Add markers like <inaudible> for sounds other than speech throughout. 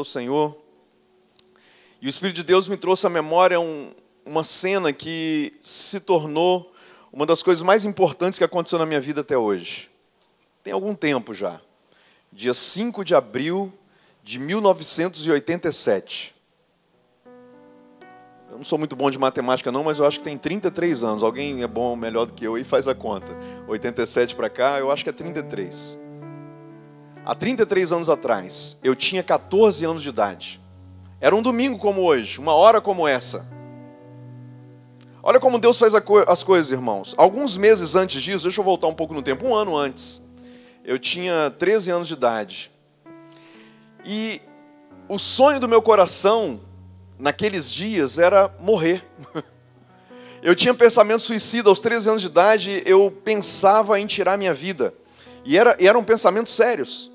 o Senhor. E o Espírito de Deus me trouxe à memória um, uma cena que se tornou uma das coisas mais importantes que aconteceu na minha vida até hoje. Tem algum tempo já. Dia 5 de abril de 1987. Eu não sou muito bom de matemática não, mas eu acho que tem 33 anos. Alguém é bom, melhor do que eu e faz a conta. 87 para cá, eu acho que é 33. Há 33 anos atrás, eu tinha 14 anos de idade. Era um domingo como hoje, uma hora como essa. Olha como Deus faz as coisas, irmãos. Alguns meses antes disso, deixa eu voltar um pouco no tempo, um ano antes, eu tinha 13 anos de idade. E o sonho do meu coração naqueles dias era morrer. <laughs> Eu tinha pensamento suicida aos 13 anos de idade, eu pensava em tirar minha vida. E era, e eram pensamentos sérios.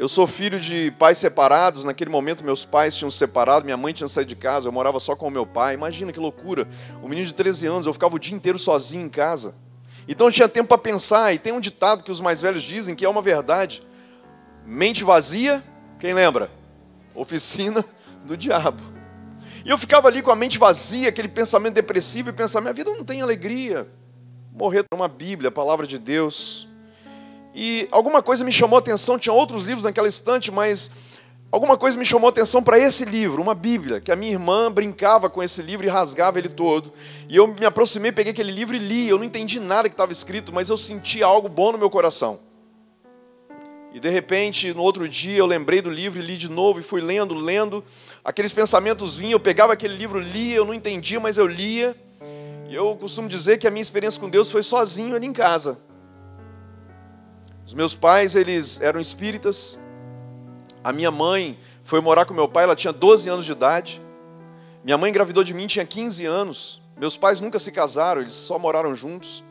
Eu sou filho de pais separados. Naquele momento, meus pais tinham se separado, minha mãe tinha saído de casa, eu morava só com o meu pai. Imagina que loucura. Um menino de 13 anos, eu ficava o dia inteiro sozinho em casa. Então eu tinha tempo para pensar. E tem um ditado que os mais velhos dizem que é uma verdade: mente vazia, quem lembra? Oficina do diabo. E eu ficava ali com a mente vazia, aquele pensamento depressivo, e pensava: minha vida não tem alegria. Morrer uma Bíblia, a palavra de Deus e alguma coisa me chamou a atenção, tinha outros livros naquela estante, mas alguma coisa me chamou a atenção para esse livro, uma Bíblia, que a minha irmã brincava com esse livro e rasgava ele todo. E eu me aproximei, peguei aquele livro e li. Eu não entendi nada que estava escrito, mas eu senti algo bom no meu coração. E de repente, no outro dia, eu lembrei do livro e li de novo e fui lendo, lendo. Aqueles pensamentos vinham, eu pegava aquele livro, lia, eu não entendia, mas eu lia. E eu costumo dizer que a minha experiência com Deus foi sozinho ali em casa. Os meus pais, eles eram espíritas. A minha mãe foi morar com meu pai, ela tinha 12 anos de idade. Minha mãe engravidou de mim, tinha 15 anos. Meus pais nunca se casaram, eles só moraram juntos.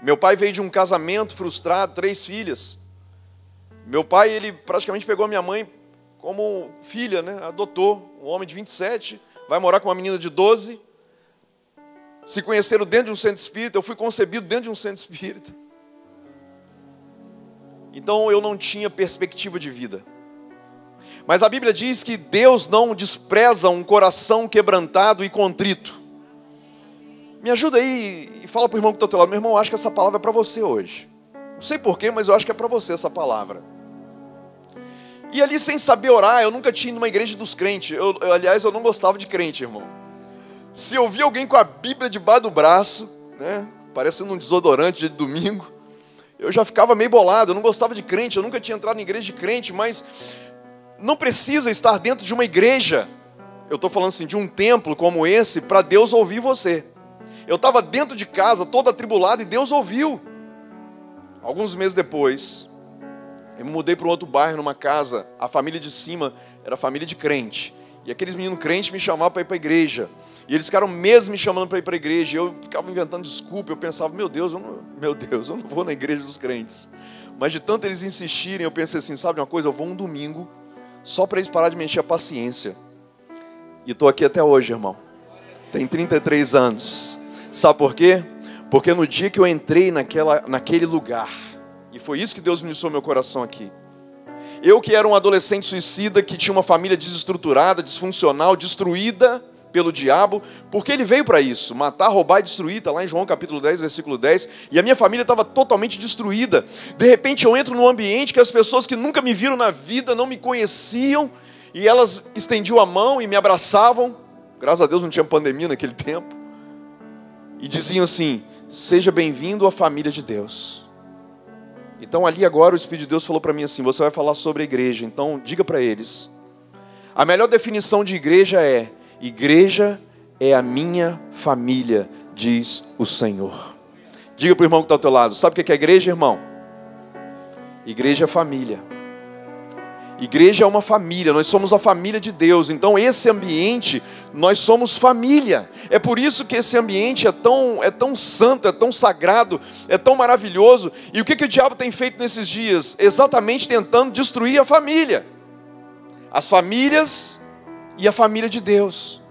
Meu pai veio de um casamento frustrado, três filhas. Meu pai, ele praticamente pegou a minha mãe como filha, né? Adotou um homem de 27, vai morar com uma menina de 12. Se conheceram dentro de um centro espírita, eu fui concebido dentro de um centro espírita. Então eu não tinha perspectiva de vida. Mas a Bíblia diz que Deus não despreza um coração quebrantado e contrito. Me ajuda aí e fala para o irmão que está ao teu lado. Meu irmão, acho que essa palavra é para você hoje. Não sei porquê, mas eu acho que é para você essa palavra. E ali, sem saber orar, eu nunca tinha ido numa igreja dos crentes. Eu, eu, aliás, eu não gostava de crente, irmão. Se eu via alguém com a Bíblia debaixo do braço, né, parecendo um desodorante de domingo, eu já ficava meio bolado, eu não gostava de crente, eu nunca tinha entrado em igreja de crente, mas não precisa estar dentro de uma igreja, eu estou falando assim, de um templo como esse, para Deus ouvir você. Eu estava dentro de casa, todo atribulado, e Deus ouviu. Alguns meses depois, eu me mudei para um outro bairro, numa casa, a família de cima era família de crente. E aqueles meninos crentes me chamavam para ir para a igreja. E eles ficaram mesmo me chamando para ir para a igreja. Eu ficava inventando desculpa. Eu pensava, meu Deus, eu não, meu Deus, eu não vou na igreja dos crentes. Mas de tanto eles insistirem, eu pensei assim: sabe uma coisa? Eu vou um domingo só para eles parar de me encher a paciência. E estou aqui até hoje, irmão. Tem 33 anos. Sabe por quê? Porque no dia que eu entrei naquela, naquele lugar, e foi isso que Deus ministrou meu coração aqui. Eu que era um adolescente suicida, que tinha uma família desestruturada, disfuncional, destruída, pelo diabo, porque ele veio para isso, matar, roubar e destruir, está lá em João capítulo 10, versículo 10, e a minha família estava totalmente destruída. De repente eu entro num ambiente que as pessoas que nunca me viram na vida, não me conheciam, e elas estendiam a mão e me abraçavam, graças a Deus não tinha pandemia naquele tempo, e diziam assim: Seja bem-vindo à família de Deus. Então ali agora o Espírito de Deus falou para mim assim: Você vai falar sobre a igreja, então diga para eles. A melhor definição de igreja é Igreja é a minha família, diz o Senhor. Diga para o irmão que está ao teu lado: sabe o que é igreja, irmão? Igreja é família. Igreja é uma família, nós somos a família de Deus, então esse ambiente, nós somos família. É por isso que esse ambiente é tão, é tão santo, é tão sagrado, é tão maravilhoso. E o que, que o diabo tem feito nesses dias? Exatamente tentando destruir a família. As famílias e a família de Deus.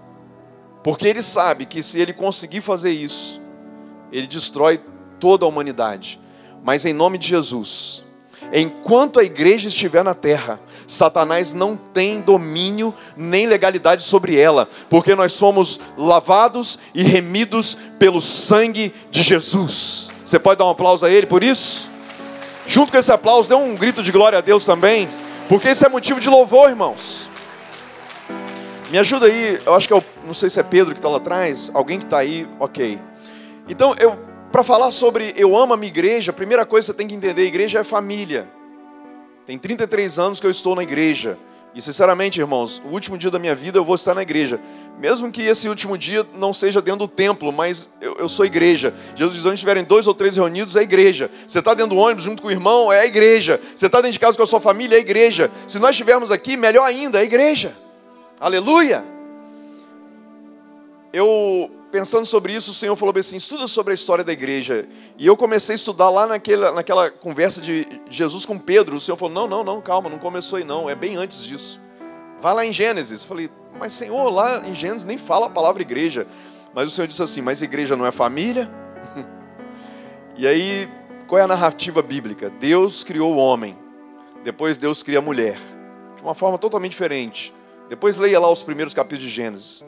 Porque ele sabe que se ele conseguir fazer isso, ele destrói toda a humanidade. Mas em nome de Jesus, enquanto a igreja estiver na terra, Satanás não tem domínio nem legalidade sobre ela, porque nós somos lavados e remidos pelo sangue de Jesus. Você pode dar um aplauso a ele por isso? Junto com esse aplauso, dê um grito de glória a Deus também, porque esse é motivo de louvor, irmãos. Me ajuda aí, eu acho que é o, não sei se é Pedro que está lá atrás, alguém que está aí, ok. Então, eu para falar sobre eu amo a minha igreja, a primeira coisa que você tem que entender, igreja é família. Tem 33 anos que eu estou na igreja. E sinceramente, irmãos, o último dia da minha vida eu vou estar na igreja. Mesmo que esse último dia não seja dentro do templo, mas eu, eu sou igreja. Jesus diz: onde estiverem dois ou três reunidos, é igreja. Você está dentro do ônibus junto com o irmão, é a igreja. Você está dentro de casa com a sua família, é a igreja. Se nós estivermos aqui, melhor ainda, é a igreja. Aleluia! Eu pensando sobre isso, o Senhor falou assim: estuda sobre a história da igreja. E eu comecei a estudar lá naquela, naquela conversa de Jesus com Pedro. O Senhor falou: não, não, não, calma, não começou aí não, é bem antes disso. Vai lá em Gênesis. Eu falei: mas Senhor, lá em Gênesis nem fala a palavra igreja. Mas o Senhor disse assim: mas igreja não é família? <laughs> e aí, qual é a narrativa bíblica? Deus criou o homem, depois Deus cria a mulher, de uma forma totalmente diferente. Depois leia lá os primeiros capítulos de Gênesis.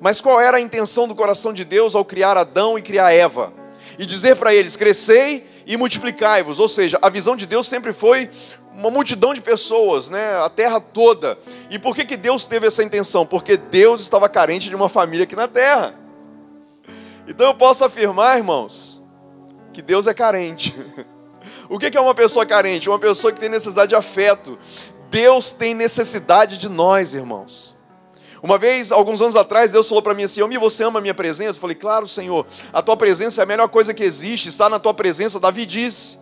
Mas qual era a intenção do coração de Deus ao criar Adão e criar Eva? E dizer para eles: crescei e multiplicai-vos. Ou seja, a visão de Deus sempre foi uma multidão de pessoas, né? a terra toda. E por que, que Deus teve essa intenção? Porque Deus estava carente de uma família aqui na terra. Então eu posso afirmar, irmãos, que Deus é carente. <laughs> O que é uma pessoa carente? Uma pessoa que tem necessidade de afeto. Deus tem necessidade de nós, irmãos. Uma vez, alguns anos atrás, Deus falou para mim assim: Omi, você ama a minha presença? Eu falei, claro, Senhor, a tua presença é a melhor coisa que existe, está na tua presença. Davi disse,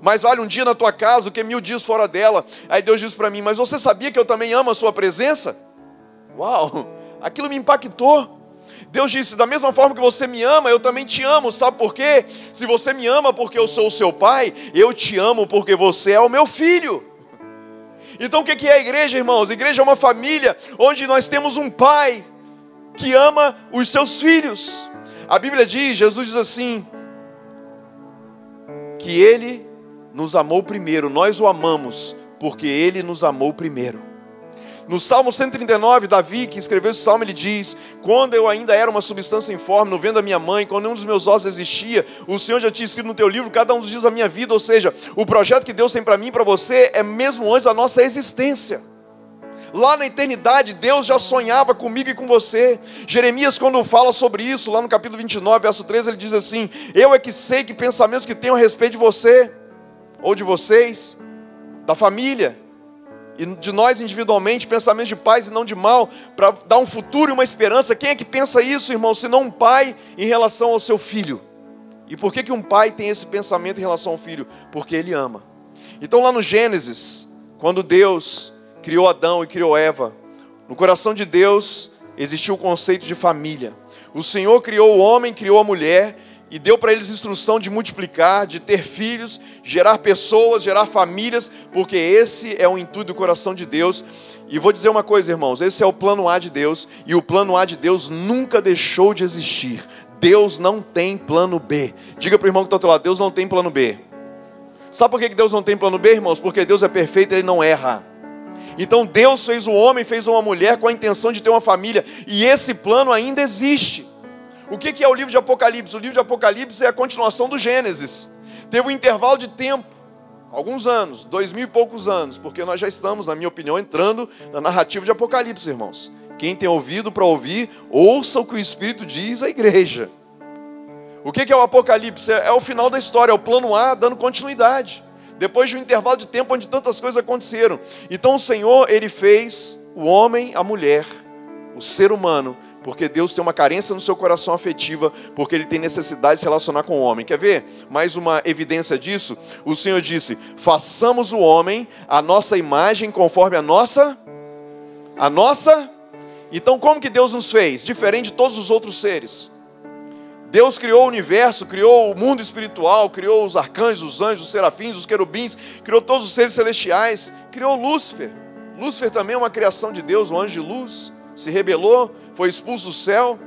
mas vale um dia na tua casa do que mil dias fora dela. Aí Deus disse para mim, mas você sabia que eu também amo a sua presença? Uau, aquilo me impactou. Deus disse: da mesma forma que você me ama, eu também te amo. Sabe por quê? Se você me ama porque eu sou o seu pai, eu te amo porque você é o meu filho. Então o que é a igreja, irmãos? A igreja é uma família onde nós temos um pai que ama os seus filhos. A Bíblia diz, Jesus diz assim, que ele nos amou primeiro, nós o amamos porque ele nos amou primeiro. No Salmo 139, Davi, que escreveu esse salmo, ele diz: Quando eu ainda era uma substância informe, no vento da minha mãe, quando nenhum dos meus ossos existia, o Senhor já tinha escrito no teu livro cada um dos dias da minha vida. Ou seja, o projeto que Deus tem para mim e para você é mesmo antes da nossa existência. Lá na eternidade, Deus já sonhava comigo e com você. Jeremias, quando fala sobre isso, lá no capítulo 29, verso 13, ele diz assim: Eu é que sei que pensamentos que tenho a respeito de você, ou de vocês, da família, e de nós individualmente, pensamentos de paz e não de mal, para dar um futuro e uma esperança. Quem é que pensa isso, irmão, se não um pai em relação ao seu filho? E por que, que um pai tem esse pensamento em relação ao filho? Porque ele ama. Então, lá no Gênesis, quando Deus criou Adão e criou Eva, no coração de Deus existiu o conceito de família. O Senhor criou o homem, criou a mulher, e deu para eles instrução de multiplicar, de ter filhos, gerar pessoas, gerar famílias, porque esse é o intuito do coração de Deus. E vou dizer uma coisa, irmãos: esse é o plano A de Deus, e o plano A de Deus nunca deixou de existir. Deus não tem plano B. Diga para o irmão que está ao teu lado: Deus não tem plano B. Sabe por que Deus não tem plano B, irmãos? Porque Deus é perfeito, ele não erra. Então Deus fez o homem, fez uma mulher com a intenção de ter uma família, e esse plano ainda existe. O que é o livro de Apocalipse? O livro de Apocalipse é a continuação do Gênesis. Teve um intervalo de tempo, alguns anos, dois mil e poucos anos, porque nós já estamos, na minha opinião, entrando na narrativa de Apocalipse, irmãos. Quem tem ouvido para ouvir, ouça o que o Espírito diz à igreja. O que é o Apocalipse? É o final da história, é o plano A dando continuidade. Depois de um intervalo de tempo onde tantas coisas aconteceram. Então o Senhor, Ele fez o homem, a mulher, o ser humano, porque Deus tem uma carência no seu coração afetiva, porque ele tem necessidade de se relacionar com o homem. Quer ver? Mais uma evidência disso. O Senhor disse: "Façamos o homem a nossa imagem conforme a nossa a nossa Então como que Deus nos fez? Diferente de todos os outros seres. Deus criou o universo, criou o mundo espiritual, criou os arcanjos, os anjos, os serafins, os querubins, criou todos os seres celestiais, criou Lúcifer. Lúcifer também é uma criação de Deus, um anjo de luz, se rebelou, foi expulso do céu.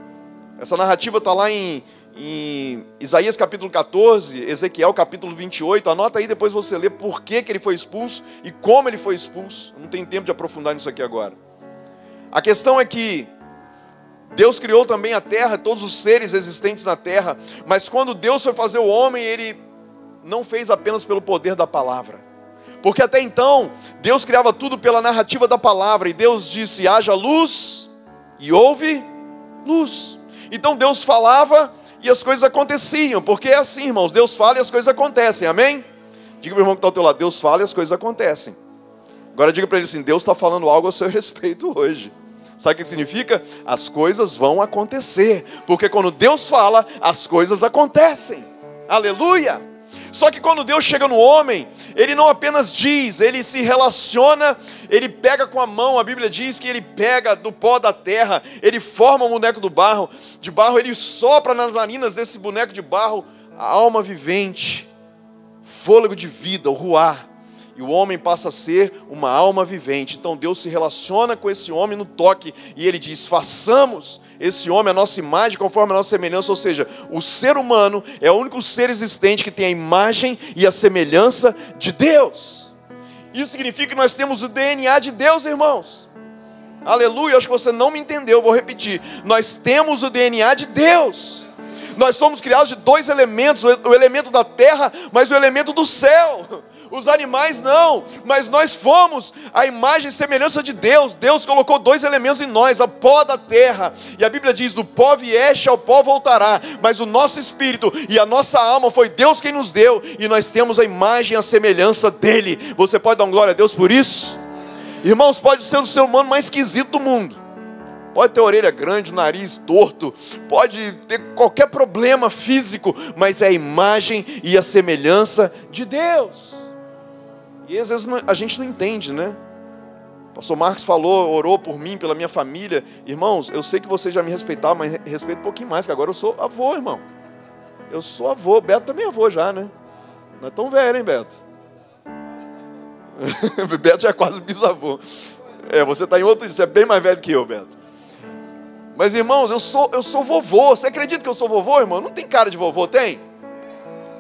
Essa narrativa está lá em, em Isaías capítulo 14, Ezequiel capítulo 28. Anota aí, depois você lê por que, que ele foi expulso e como ele foi expulso. Não tem tempo de aprofundar nisso aqui agora. A questão é que Deus criou também a terra, todos os seres existentes na terra, mas quando Deus foi fazer o homem, ele não fez apenas pelo poder da palavra. Porque até então, Deus criava tudo pela narrativa da palavra, e Deus disse: haja luz, e houve luz. Então Deus falava e as coisas aconteciam, porque é assim, irmãos: Deus fala e as coisas acontecem, amém? Diga para o irmão que está ao teu lado: Deus fala e as coisas acontecem. Agora diga para ele assim: Deus está falando algo a seu <laughs> respeito hoje. Sabe o que significa? As coisas vão acontecer, porque quando Deus fala, as coisas acontecem. Aleluia! Só que quando Deus chega no homem, ele não apenas diz, ele se relaciona, ele pega com a mão, a Bíblia diz que ele pega do pó da terra, ele forma um boneco do barro, de barro, ele sopra nas narinas desse boneco de barro a alma vivente, fôlego de vida, o ruar e o homem passa a ser uma alma vivente. Então Deus se relaciona com esse homem no toque e ele diz: façamos esse homem a nossa imagem conforme a nossa semelhança. Ou seja, o ser humano é o único ser existente que tem a imagem e a semelhança de Deus. Isso significa que nós temos o DNA de Deus, irmãos. Aleluia, acho que você não me entendeu, vou repetir. Nós temos o DNA de Deus. Nós somos criados de dois elementos: o elemento da terra, mas o elemento do céu os animais não, mas nós fomos a imagem e semelhança de Deus. Deus colocou dois elementos em nós, a pó da terra, e a Bíblia diz: do pó vieste, ao pó voltará, mas o nosso espírito e a nossa alma foi Deus quem nos deu, e nós temos a imagem e a semelhança dEle. Você pode dar uma glória a Deus por isso? Irmãos, pode ser o ser humano mais esquisito do mundo. Pode ter orelha grande, nariz torto, pode ter qualquer problema físico, mas é a imagem e a semelhança de Deus. E às vezes a gente não entende, né? O pastor Marcos falou, orou por mim, pela minha família. Irmãos, eu sei que vocês já me respeitavam, mas respeito um pouquinho mais, que agora eu sou avô, irmão. Eu sou avô. Beto também é avô já, né? Não é tão velho, hein, Beto? <laughs> Beto já é quase bisavô. É, você está em outro, você é bem mais velho que eu, Beto. Mas irmãos, eu sou, eu sou vovô. Você acredita que eu sou vovô, irmão? Não tem cara de vovô, tem?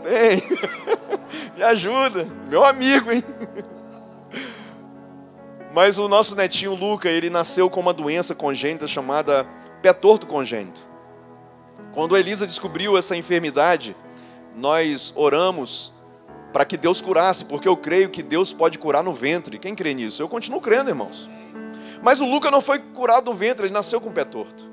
Tem. <laughs> Me ajuda. Meu amigo, hein? Mas o nosso netinho Luca, ele nasceu com uma doença congênita chamada pé torto congênito. Quando Elisa descobriu essa enfermidade, nós oramos para que Deus curasse, porque eu creio que Deus pode curar no ventre. Quem crê nisso? Eu continuo crendo, irmãos. Mas o Luca não foi curado no ventre, ele nasceu com o pé torto.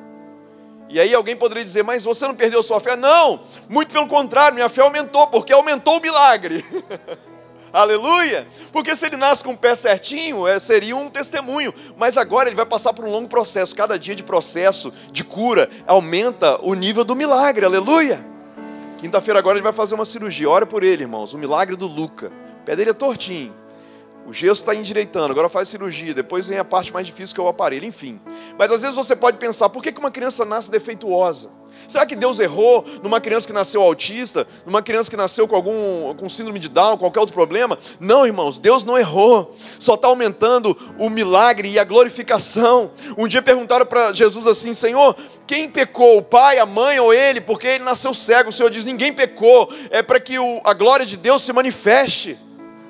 E aí alguém poderia dizer, mas você não perdeu sua fé? Não, muito pelo contrário, minha fé aumentou, porque aumentou o milagre. <laughs> Aleluia! Porque se ele nasce com o pé certinho, é, seria um testemunho. Mas agora ele vai passar por um longo processo. Cada dia de processo de cura aumenta o nível do milagre. Aleluia! Quinta-feira agora ele vai fazer uma cirurgia. Ora por ele, irmãos. O milagre do Luca. O pé dele é tortinho. O gesso está endireitando, agora faz cirurgia, depois vem a parte mais difícil que é o aparelho, enfim. Mas às vezes você pode pensar, por que uma criança nasce defeituosa? Será que Deus errou numa criança que nasceu autista, numa criança que nasceu com algum com síndrome de Down, qualquer outro problema? Não, irmãos, Deus não errou. Só está aumentando o milagre e a glorificação. Um dia perguntaram para Jesus assim, Senhor, quem pecou, o pai, a mãe ou ele? Porque ele nasceu cego. O Senhor diz, ninguém pecou. É para que o, a glória de Deus se manifeste.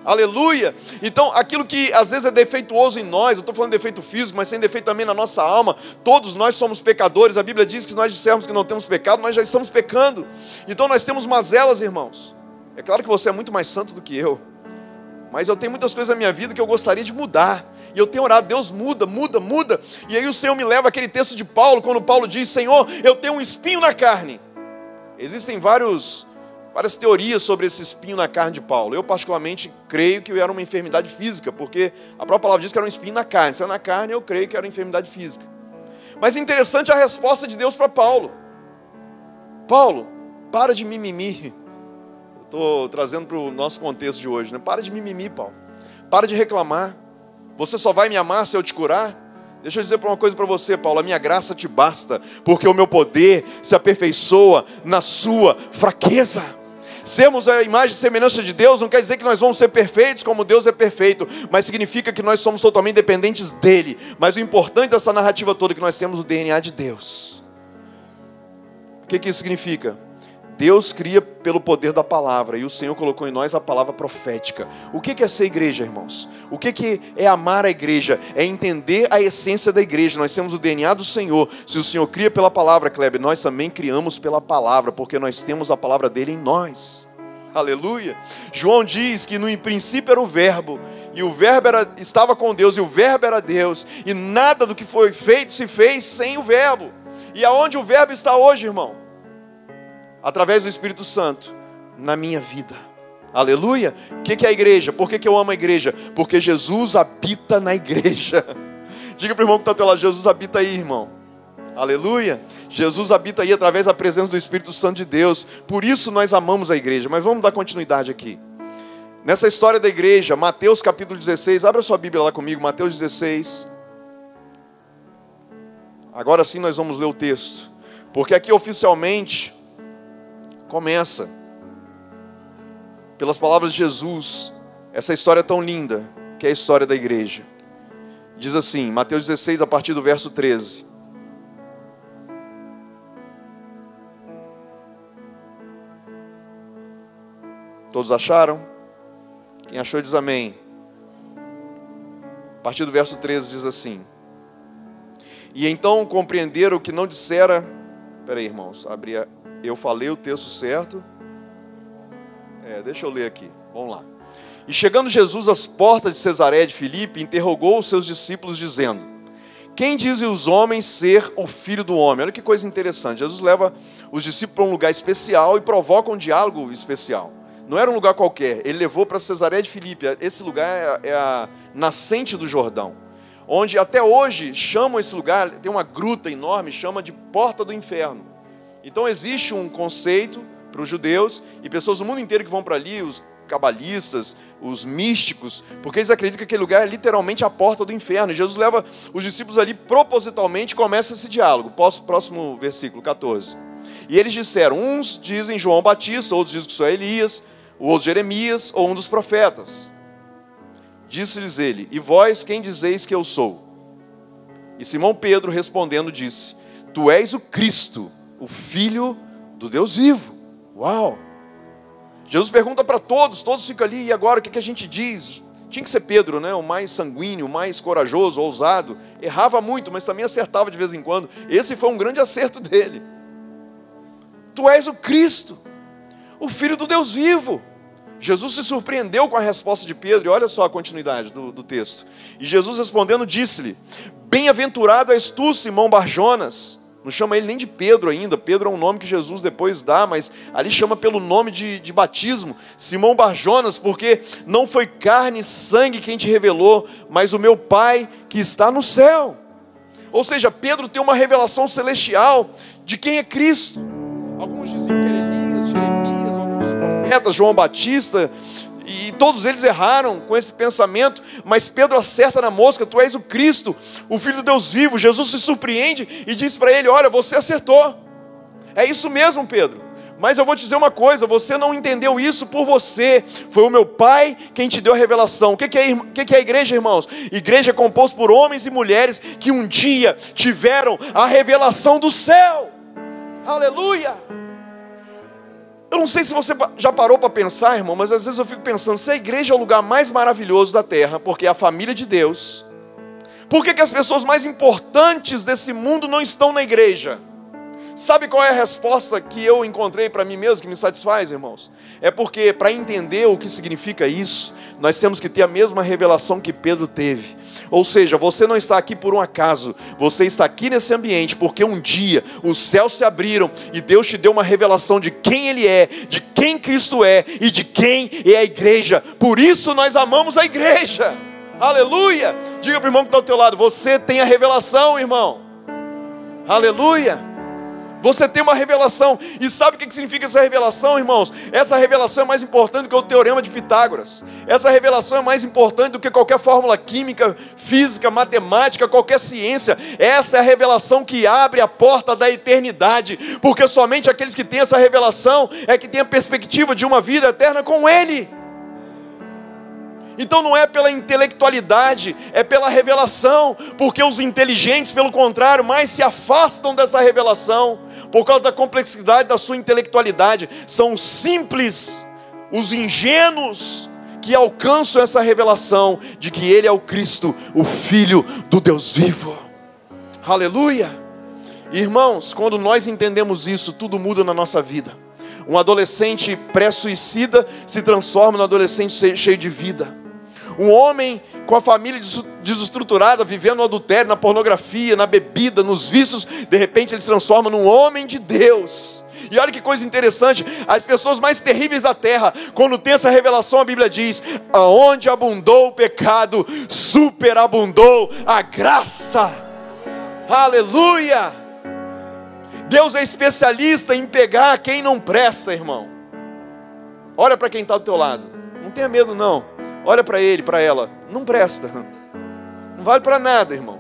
Aleluia. Então, aquilo que às vezes é defeituoso em nós, eu estou falando de defeito físico, mas tem defeito também na nossa alma. Todos nós somos pecadores. A Bíblia diz que se nós dissermos que não temos pecado, nós já estamos pecando. Então, nós temos mazelas, irmãos. É claro que você é muito mais santo do que eu. Mas eu tenho muitas coisas na minha vida que eu gostaria de mudar. E eu tenho orado, Deus muda, muda, muda. E aí o Senhor me leva aquele texto de Paulo, quando Paulo diz: Senhor, eu tenho um espinho na carne. Existem vários várias teorias sobre esse espinho na carne de Paulo. Eu, particularmente, creio que era uma enfermidade física, porque a própria palavra diz que era um espinho na carne. Se é na carne, eu creio que era uma enfermidade física. Mas é interessante a resposta de Deus para Paulo. Paulo, para de mimimi. Estou trazendo para o nosso contexto de hoje, né? Para de mimimi, Paulo. Para de reclamar. Você só vai me amar se eu te curar? Deixa eu dizer uma coisa para você, Paulo: a minha graça te basta, porque o meu poder se aperfeiçoa na sua fraqueza. Sermos a imagem e semelhança de Deus não quer dizer que nós vamos ser perfeitos como Deus é perfeito, mas significa que nós somos totalmente dependentes dEle. Mas o importante dessa narrativa toda é que nós temos o DNA de Deus. O que, que isso significa? Deus cria pelo poder da palavra e o Senhor colocou em nós a palavra profética. O que é ser igreja, irmãos? O que é amar a igreja? É entender a essência da igreja. Nós temos o DNA do Senhor. Se o Senhor cria pela palavra, Kleber, nós também criamos pela palavra, porque nós temos a palavra dele em nós. Aleluia. João diz que no princípio era o Verbo, e o Verbo era, estava com Deus, e o Verbo era Deus, e nada do que foi feito se fez sem o Verbo. E aonde o Verbo está hoje, irmão? Através do Espírito Santo, na minha vida. Aleluia! O que é a igreja? Por que eu amo a igreja? Porque Jesus habita na igreja. <laughs> Diga para o irmão que está teu lado: Jesus habita aí, irmão. Aleluia! Jesus habita aí através da presença do Espírito Santo de Deus. Por isso nós amamos a igreja. Mas vamos dar continuidade aqui. Nessa história da igreja, Mateus capítulo 16, abra sua Bíblia lá comigo, Mateus 16. Agora sim nós vamos ler o texto. Porque aqui oficialmente começa pelas palavras de Jesus, essa história tão linda, que é a história da igreja. Diz assim, Mateus 16, a partir do verso 13. Todos acharam? Quem achou diz amém. A partir do verso 13 diz assim: E então compreenderam que não dissera. Peraí, irmãos, abri a, eu falei o texto certo. É, deixa eu ler aqui. Vamos lá. E chegando Jesus às portas de Cesaré de Filipe, interrogou os seus discípulos, dizendo: Quem dizem os homens ser o filho do homem? Olha que coisa interessante. Jesus leva os discípulos para um lugar especial e provoca um diálogo especial. Não era um lugar qualquer, ele levou para Cesaré de Filipe. Esse lugar é, é a nascente do Jordão, onde até hoje chamam esse lugar, tem uma gruta enorme, chama de Porta do Inferno. Então existe um conceito para os judeus e pessoas do mundo inteiro que vão para ali, os cabalistas, os místicos, porque eles acreditam que aquele lugar é literalmente a porta do inferno. E Jesus leva os discípulos ali propositalmente e começa esse diálogo. Próximo versículo 14. E eles disseram: uns dizem João Batista, outros dizem que sou Elias, o outro Jeremias ou um dos profetas. Disse-lhes ele: E vós quem dizeis que eu sou? E Simão Pedro respondendo disse: Tu és o Cristo, o Filho do Deus vivo. Uau! Jesus pergunta para todos, todos ficam ali, e agora o que, que a gente diz? Tinha que ser Pedro, né? o mais sanguíneo, o mais corajoso, ousado. Errava muito, mas também acertava de vez em quando. Esse foi um grande acerto dele. Tu és o Cristo, o Filho do Deus vivo. Jesus se surpreendeu com a resposta de Pedro, e olha só a continuidade do, do texto. E Jesus respondendo, disse-lhe: Bem-aventurado és tu, Simão Barjonas não chama ele nem de Pedro ainda. Pedro é um nome que Jesus depois dá, mas ali chama pelo nome de, de batismo. Simão Barjonas, porque não foi carne e sangue quem te revelou, mas o meu Pai que está no céu. Ou seja, Pedro tem uma revelação celestial de quem é Cristo. Alguns diziam que era Elias, Jeremias, alguns profetas, João Batista, e todos eles erraram com esse pensamento, mas Pedro acerta na mosca: Tu és o Cristo, o Filho de Deus vivo. Jesus se surpreende e diz para ele: Olha, você acertou. É isso mesmo, Pedro. Mas eu vou te dizer uma coisa: você não entendeu isso por você, foi o meu Pai quem te deu a revelação. O que é, o que é a igreja, irmãos? Igreja é composta por homens e mulheres que um dia tiveram a revelação do céu. Aleluia! Eu não sei se você já parou para pensar, irmão, mas às vezes eu fico pensando: se a igreja é o lugar mais maravilhoso da terra, porque é a família de Deus, por que, que as pessoas mais importantes desse mundo não estão na igreja? Sabe qual é a resposta que eu encontrei para mim mesmo, que me satisfaz, irmãos? É porque, para entender o que significa isso, nós temos que ter a mesma revelação que Pedro teve. Ou seja, você não está aqui por um acaso, você está aqui nesse ambiente porque um dia os céus se abriram e Deus te deu uma revelação de quem Ele é, de quem Cristo é e de quem é a igreja. Por isso nós amamos a igreja. Aleluia! Diga para o irmão que está ao teu lado: você tem a revelação, irmão. Aleluia! Você tem uma revelação. E sabe o que significa essa revelação, irmãos? Essa revelação é mais importante do que o teorema de Pitágoras. Essa revelação é mais importante do que qualquer fórmula química, física, matemática, qualquer ciência. Essa é a revelação que abre a porta da eternidade. Porque somente aqueles que têm essa revelação é que têm a perspectiva de uma vida eterna com Ele. Então não é pela intelectualidade, é pela revelação, porque os inteligentes, pelo contrário, mais se afastam dessa revelação por causa da complexidade da sua intelectualidade. São simples, os ingênuos que alcançam essa revelação de que Ele é o Cristo, o Filho do Deus vivo. Aleluia! Irmãos, quando nós entendemos isso, tudo muda na nossa vida. Um adolescente pré-suicida se transforma num adolescente cheio de vida. Um homem com a família desestruturada, vivendo no adultério, na pornografia, na bebida, nos vícios, de repente ele se transforma num homem de Deus. E olha que coisa interessante, as pessoas mais terríveis da terra, quando tem essa revelação, a Bíblia diz: aonde abundou o pecado, superabundou a graça. Aleluia! Deus é especialista em pegar quem não presta, irmão. Olha para quem está do teu lado. Não tenha medo, não. Olha para ele, para ela. Não presta. Não vale para nada, irmão.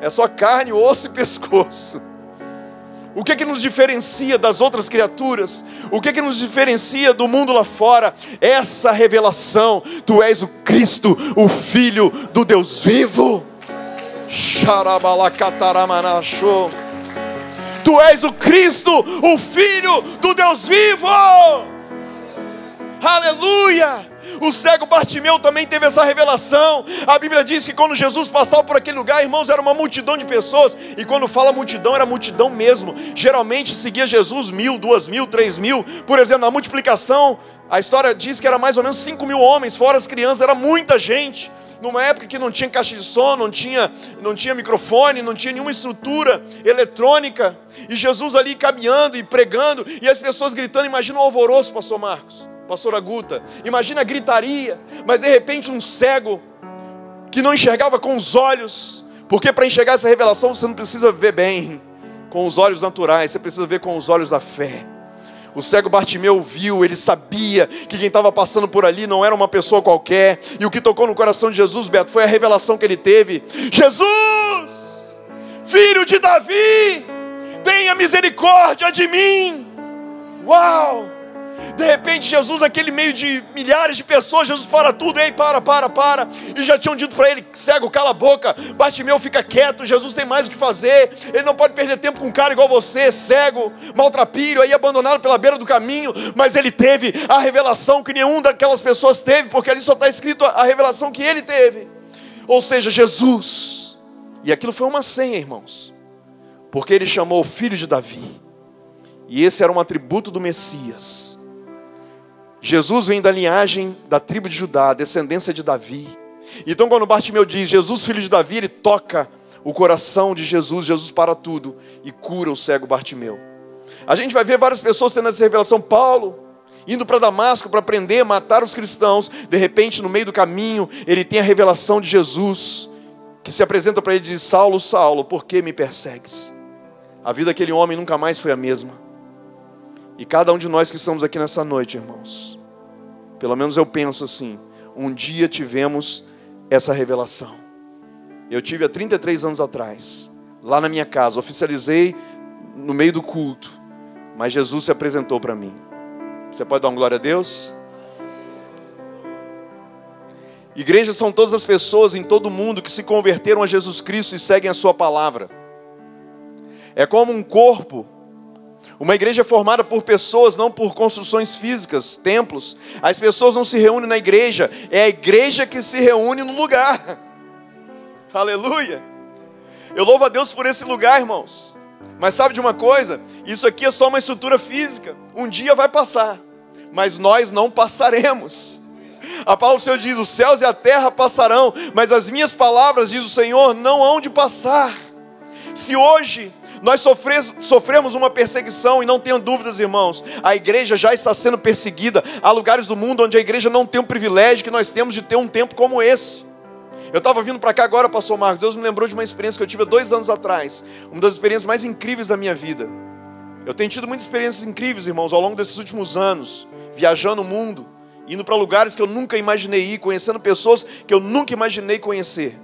É só carne, osso e pescoço. O que é que nos diferencia das outras criaturas? O que é que nos diferencia do mundo lá fora? Essa revelação. Tu és o Cristo, o Filho do Deus vivo. Tu és o Cristo, o Filho do Deus vivo. Aleluia! O cego Bartimeu também teve essa revelação. A Bíblia diz que quando Jesus passava por aquele lugar, irmãos, era uma multidão de pessoas. E quando fala multidão, era multidão mesmo. Geralmente seguia Jesus mil, duas mil, três mil. Por exemplo, na multiplicação, a história diz que era mais ou menos cinco mil homens, fora as crianças, era muita gente numa época que não tinha caixa de som, não tinha, não tinha microfone, não tinha nenhuma estrutura eletrônica, e Jesus ali caminhando e pregando, e as pessoas gritando, imagina o alvoroço, pastor Marcos, pastor Aguta, imagina a gritaria, mas de repente um cego, que não enxergava com os olhos, porque para enxergar essa revelação você não precisa ver bem, com os olhos naturais, você precisa ver com os olhos da fé. O cego Bartimeu viu, ele sabia que quem estava passando por ali não era uma pessoa qualquer. E o que tocou no coração de Jesus, Beto, foi a revelação que ele teve: Jesus, filho de Davi, tenha misericórdia de mim. Uau! De repente, Jesus, aquele meio de milhares de pessoas, Jesus para tudo, ei, para, para, para. E já tinham dito para ele: cego, cala a boca, Bartimeu fica quieto, Jesus tem mais o que fazer. Ele não pode perder tempo com um cara igual você, cego, maltrapilho, aí abandonado pela beira do caminho. Mas ele teve a revelação que nenhum daquelas pessoas teve, porque ali só está escrito a revelação que ele teve. Ou seja, Jesus. E aquilo foi uma senha, irmãos, porque ele chamou o filho de Davi. E esse era um atributo do Messias. Jesus vem da linhagem da tribo de Judá, descendência de Davi. Então, quando Bartimeu diz Jesus, filho de Davi, ele toca o coração de Jesus, Jesus para tudo e cura o cego Bartimeu. A gente vai ver várias pessoas tendo essa revelação. Paulo, indo para Damasco para prender, matar os cristãos, de repente, no meio do caminho, ele tem a revelação de Jesus, que se apresenta para ele e diz: Saulo, Saulo, por que me persegues? A vida daquele homem nunca mais foi a mesma. E cada um de nós que estamos aqui nessa noite, irmãos, pelo menos eu penso assim, um dia tivemos essa revelação. Eu tive há 33 anos atrás, lá na minha casa, oficializei no meio do culto, mas Jesus se apresentou para mim. Você pode dar uma glória a Deus? Igrejas são todas as pessoas em todo o mundo que se converteram a Jesus Cristo e seguem a Sua palavra. É como um corpo uma igreja é formada por pessoas, não por construções físicas, templos. As pessoas não se reúnem na igreja, é a igreja que se reúne no lugar. <laughs> Aleluia! Eu louvo a Deus por esse lugar, irmãos. Mas sabe de uma coisa? Isso aqui é só uma estrutura física. Um dia vai passar, mas nós não passaremos. A palavra do Senhor diz: os céus e a terra passarão, mas as minhas palavras, diz o Senhor, não hão de passar. Se hoje nós sofremos uma perseguição e não tenham dúvidas, irmãos, a igreja já está sendo perseguida. Há lugares do mundo onde a igreja não tem o privilégio que nós temos de ter um tempo como esse. Eu estava vindo para cá agora, pastor Marcos. Deus me lembrou de uma experiência que eu tive há dois anos atrás. Uma das experiências mais incríveis da minha vida. Eu tenho tido muitas experiências incríveis, irmãos, ao longo desses últimos anos, viajando o mundo, indo para lugares que eu nunca imaginei ir, conhecendo pessoas que eu nunca imaginei conhecer.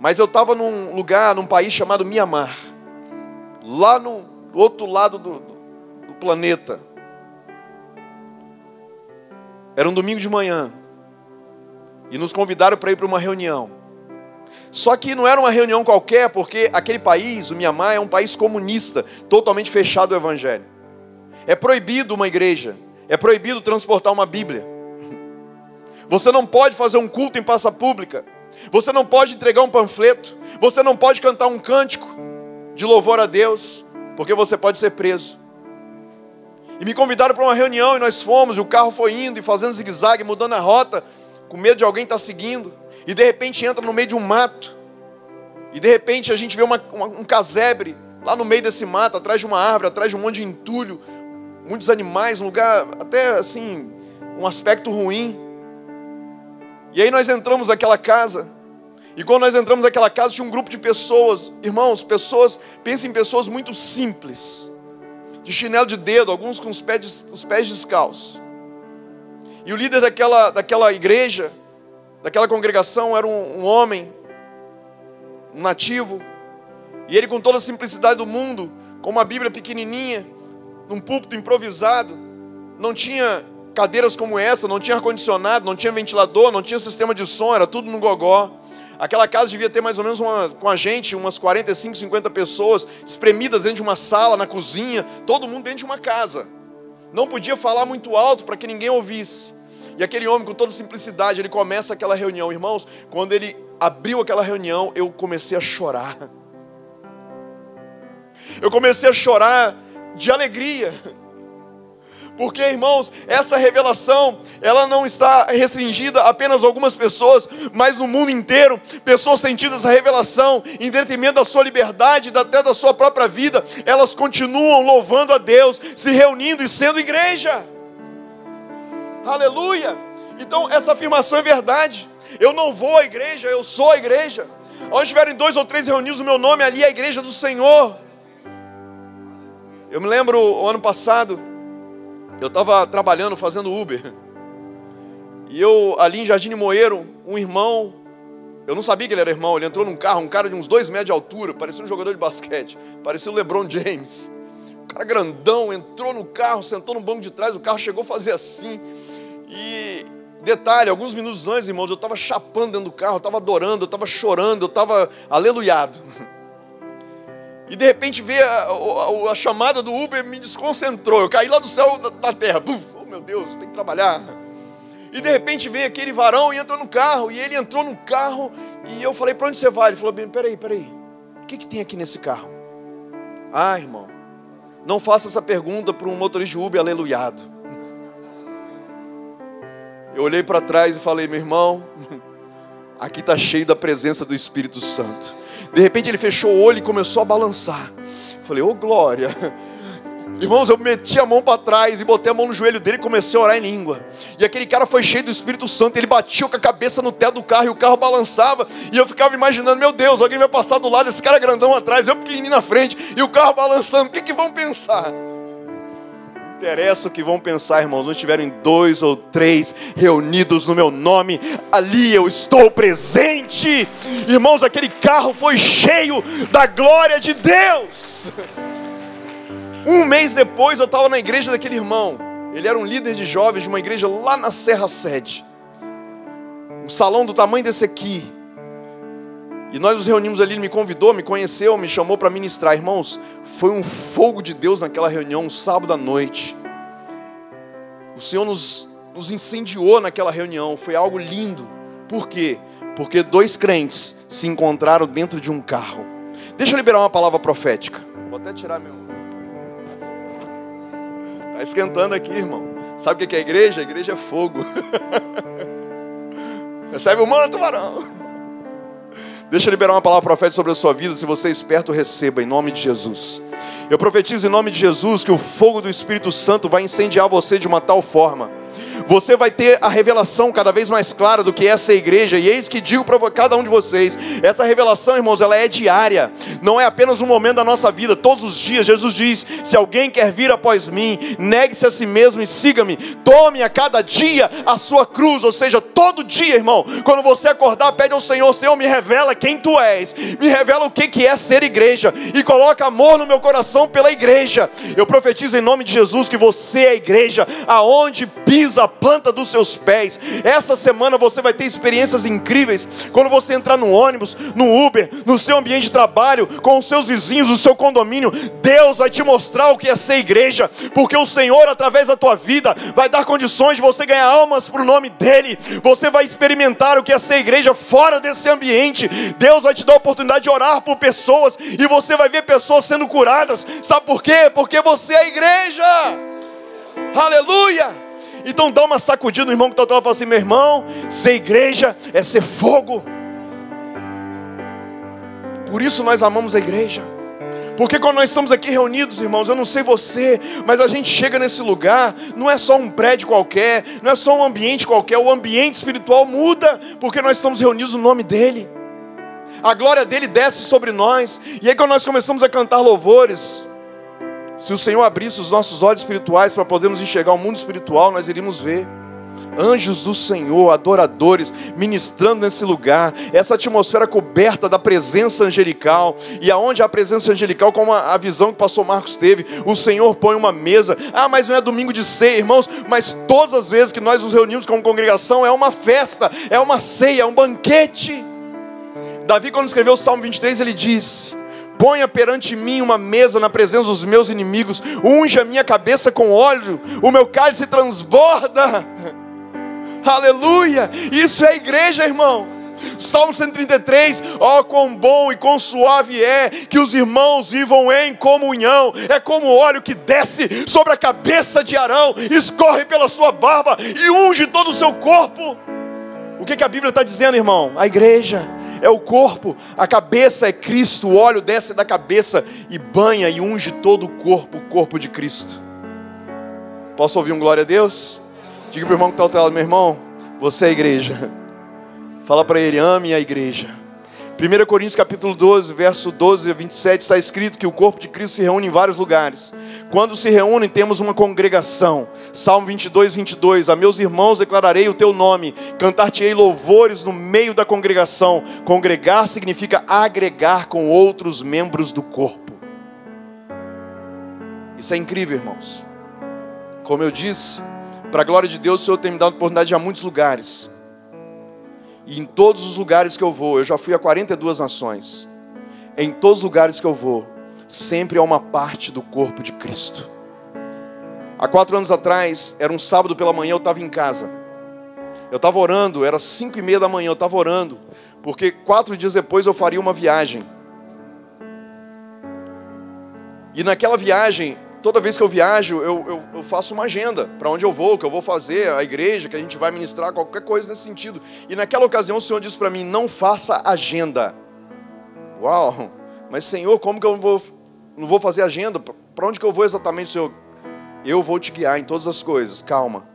Mas eu estava num lugar, num país chamado Mianmar lá no outro lado do, do planeta. Era um domingo de manhã. E nos convidaram para ir para uma reunião. Só que não era uma reunião qualquer, porque aquele país, o Mianmar, é um país comunista, totalmente fechado ao evangelho. É proibido uma igreja, é proibido transportar uma Bíblia. Você não pode fazer um culto em praça pública. Você não pode entregar um panfleto. Você não pode cantar um cântico de louvor a Deus, porque você pode ser preso. E me convidaram para uma reunião e nós fomos, e o carro foi indo e fazendo zigue-zague, mudando a rota, com medo de alguém estar tá seguindo. E de repente entra no meio de um mato. E de repente a gente vê uma, uma, um casebre lá no meio desse mato, atrás de uma árvore, atrás de um monte de entulho, muitos animais, um lugar até assim, um aspecto ruim. E aí nós entramos naquela casa. E quando nós entramos naquela casa, tinha um grupo de pessoas, irmãos, pessoas, pensem em pessoas muito simples, de chinelo de dedo, alguns com os pés, os pés descalços. E o líder daquela, daquela igreja, daquela congregação, era um, um homem, um nativo, e ele, com toda a simplicidade do mundo, com uma Bíblia pequenininha, num púlpito improvisado, não tinha cadeiras como essa, não tinha ar-condicionado, não tinha ventilador, não tinha sistema de som, era tudo no gogó. Aquela casa devia ter mais ou menos uma, com a gente umas 45, 50 pessoas, espremidas dentro de uma sala, na cozinha, todo mundo dentro de uma casa. Não podia falar muito alto para que ninguém ouvisse. E aquele homem, com toda simplicidade, ele começa aquela reunião. Irmãos, quando ele abriu aquela reunião, eu comecei a chorar. Eu comecei a chorar de alegria. Porque, irmãos, essa revelação, ela não está restringida a apenas algumas pessoas, mas no mundo inteiro, pessoas sentindo essa revelação, em detrimento da sua liberdade, até da sua própria vida, elas continuam louvando a Deus, se reunindo e sendo igreja. Aleluia! Então, essa afirmação é verdade. Eu não vou à igreja, eu sou a igreja. Onde tiverem dois ou três reunidos, o meu nome ali é a igreja do Senhor. Eu me lembro o ano passado, eu estava trabalhando, fazendo Uber. E eu, ali em Jardim Moeiro, um irmão, eu não sabia que ele era irmão, ele entrou num carro, um cara de uns dois metros de altura, parecia um jogador de basquete, parecia o LeBron James. Um cara grandão, entrou no carro, sentou no banco de trás, o carro chegou a fazer assim. E detalhe, alguns minutos antes, irmãos, eu estava chapando dentro do carro, eu estava adorando, eu estava chorando, eu estava aleluiado. <laughs> E de repente veio a, a, a, chamada do Uber me desconcentrou. Eu caí lá do céu da, da terra. Puf, oh meu Deus, tem que trabalhar. E de repente vem aquele varão e entra no carro. E ele entrou no carro e eu falei, para onde você vai? Ele falou, bem, peraí, peraí. O que, que tem aqui nesse carro? Ah, irmão, não faça essa pergunta para um motorista de Uber aleluiado. Eu olhei para trás e falei, meu irmão, <laughs> aqui está cheio da presença do Espírito Santo. De repente ele fechou o olho e começou a balançar. Falei, ô oh, glória. <laughs> Irmãos, eu meti a mão para trás e botei a mão no joelho dele e comecei a orar em língua. E aquele cara foi cheio do Espírito Santo, ele batia com a cabeça no teto do carro e o carro balançava. E eu ficava imaginando, meu Deus, alguém vai passar do lado, esse cara grandão atrás, eu pequenininho na frente, e o carro balançando. O que, que vão pensar? Interessa o que vão pensar, irmãos. Onde tiverem dois ou três reunidos no meu nome, ali eu estou presente. Irmãos, aquele carro foi cheio da glória de Deus. Um mês depois eu estava na igreja daquele irmão. Ele era um líder de jovens de uma igreja lá na Serra Sede. Um salão do tamanho desse aqui. E nós nos reunimos ali, ele me convidou, me conheceu, me chamou para ministrar. Irmãos, foi um fogo de Deus naquela reunião, um sábado à noite. O Senhor nos, nos incendiou naquela reunião, foi algo lindo. Por quê? Porque dois crentes se encontraram dentro de um carro. Deixa eu liberar uma palavra profética. Vou até tirar meu. Está esquentando aqui, irmão. Sabe o que é a igreja? A igreja é fogo. <laughs> Recebe o manto, varão. Deixa eu liberar uma palavra profética sobre a sua vida. Se você é esperto, receba em nome de Jesus. Eu profetizo em nome de Jesus que o fogo do Espírito Santo vai incendiar você de uma tal forma. Você vai ter a revelação cada vez mais clara do que é essa igreja, e eis que digo para cada um de vocês: essa revelação, irmãos, ela é diária. não é apenas um momento da nossa vida, todos os dias. Jesus diz: se alguém quer vir após mim, negue-se a si mesmo e siga-me. Tome a cada dia a sua cruz, ou seja, todo dia, irmão. Quando você acordar, pede ao Senhor: Senhor, me revela quem tu és, me revela o que é ser igreja e coloca amor no meu coração pela igreja. Eu profetizo em nome de Jesus que você é a igreja, aonde pisa a planta dos seus pés. Essa semana você vai ter experiências incríveis quando você entrar no ônibus, no Uber, no seu ambiente de trabalho, com os seus vizinhos, o seu condomínio. Deus vai te mostrar o que é ser igreja, porque o Senhor, através da tua vida, vai dar condições de você ganhar almas para o nome dEle. Você vai experimentar o que é ser igreja fora desse ambiente. Deus vai te dar a oportunidade de orar por pessoas e você vai ver pessoas sendo curadas. Sabe por quê? Porque você é igreja. Aleluia! Então dá uma sacudida no irmão que está falando e fala assim: meu irmão, ser igreja é ser fogo. Por isso nós amamos a igreja. Porque quando nós estamos aqui reunidos, irmãos, eu não sei você, mas a gente chega nesse lugar, não é só um prédio qualquer, não é só um ambiente qualquer, o ambiente espiritual muda, porque nós estamos reunidos no nome dEle. A glória dele desce sobre nós, e aí quando nós começamos a cantar louvores, se o Senhor abrisse os nossos olhos espirituais para podermos enxergar o mundo espiritual, nós iríamos ver anjos do Senhor, adoradores, ministrando nesse lugar, essa atmosfera coberta da presença angelical, e aonde a presença angelical, como a, visão que o pastor Marcos teve, o Senhor põe uma mesa, ah, mas não é domingo de ceia, irmãos, mas todas as vezes que nós nos reunimos como congregação, é uma festa, é uma ceia, é um banquete. Davi, quando escreveu o Salmo 23, ele disse: Ponha perante mim uma mesa na presença dos meus inimigos, unja a minha cabeça com óleo, o meu cálice transborda. <laughs> Aleluia! Isso é igreja, irmão. Salmo 133, ó oh, quão bom e quão suave é que os irmãos vivam em comunhão, é como óleo que desce sobre a cabeça de Arão, escorre pela sua barba e unge todo o seu corpo. O que, que a Bíblia está dizendo, irmão? A igreja é o corpo, a cabeça é Cristo, o óleo desce da cabeça e banha e unge todo o corpo, o corpo de Cristo. Posso ouvir um glória a Deus? Diga para o irmão que está ao teu lado, meu irmão, você é a igreja. Fala para ele, ame a igreja. 1 Coríntios capítulo 12, verso 12 a 27, está escrito que o corpo de Cristo se reúne em vários lugares. Quando se reúnem, temos uma congregação. Salmo 22, 22. A meus irmãos declararei o teu nome, cantar-te-ei louvores no meio da congregação. Congregar significa agregar com outros membros do corpo. Isso é incrível, irmãos. Como eu disse, para a glória de Deus, o Senhor tem me dado oportunidade a muitos lugares. E em todos os lugares que eu vou, eu já fui a 42 nações. Em todos os lugares que eu vou, sempre há uma parte do corpo de Cristo. Há quatro anos atrás, era um sábado pela manhã, eu estava em casa. Eu estava orando, era cinco e meia da manhã, eu estava orando, porque quatro dias depois eu faria uma viagem. E naquela viagem, toda vez que eu viajo, eu, eu, eu faço uma agenda para onde eu vou, o que eu vou fazer, a igreja, que a gente vai ministrar, qualquer coisa nesse sentido. E naquela ocasião o Senhor disse para mim: não faça agenda. Uau! Mas Senhor, como que eu não vou, não vou fazer agenda? Para onde que eu vou exatamente, Senhor? Eu vou te guiar em todas as coisas, calma.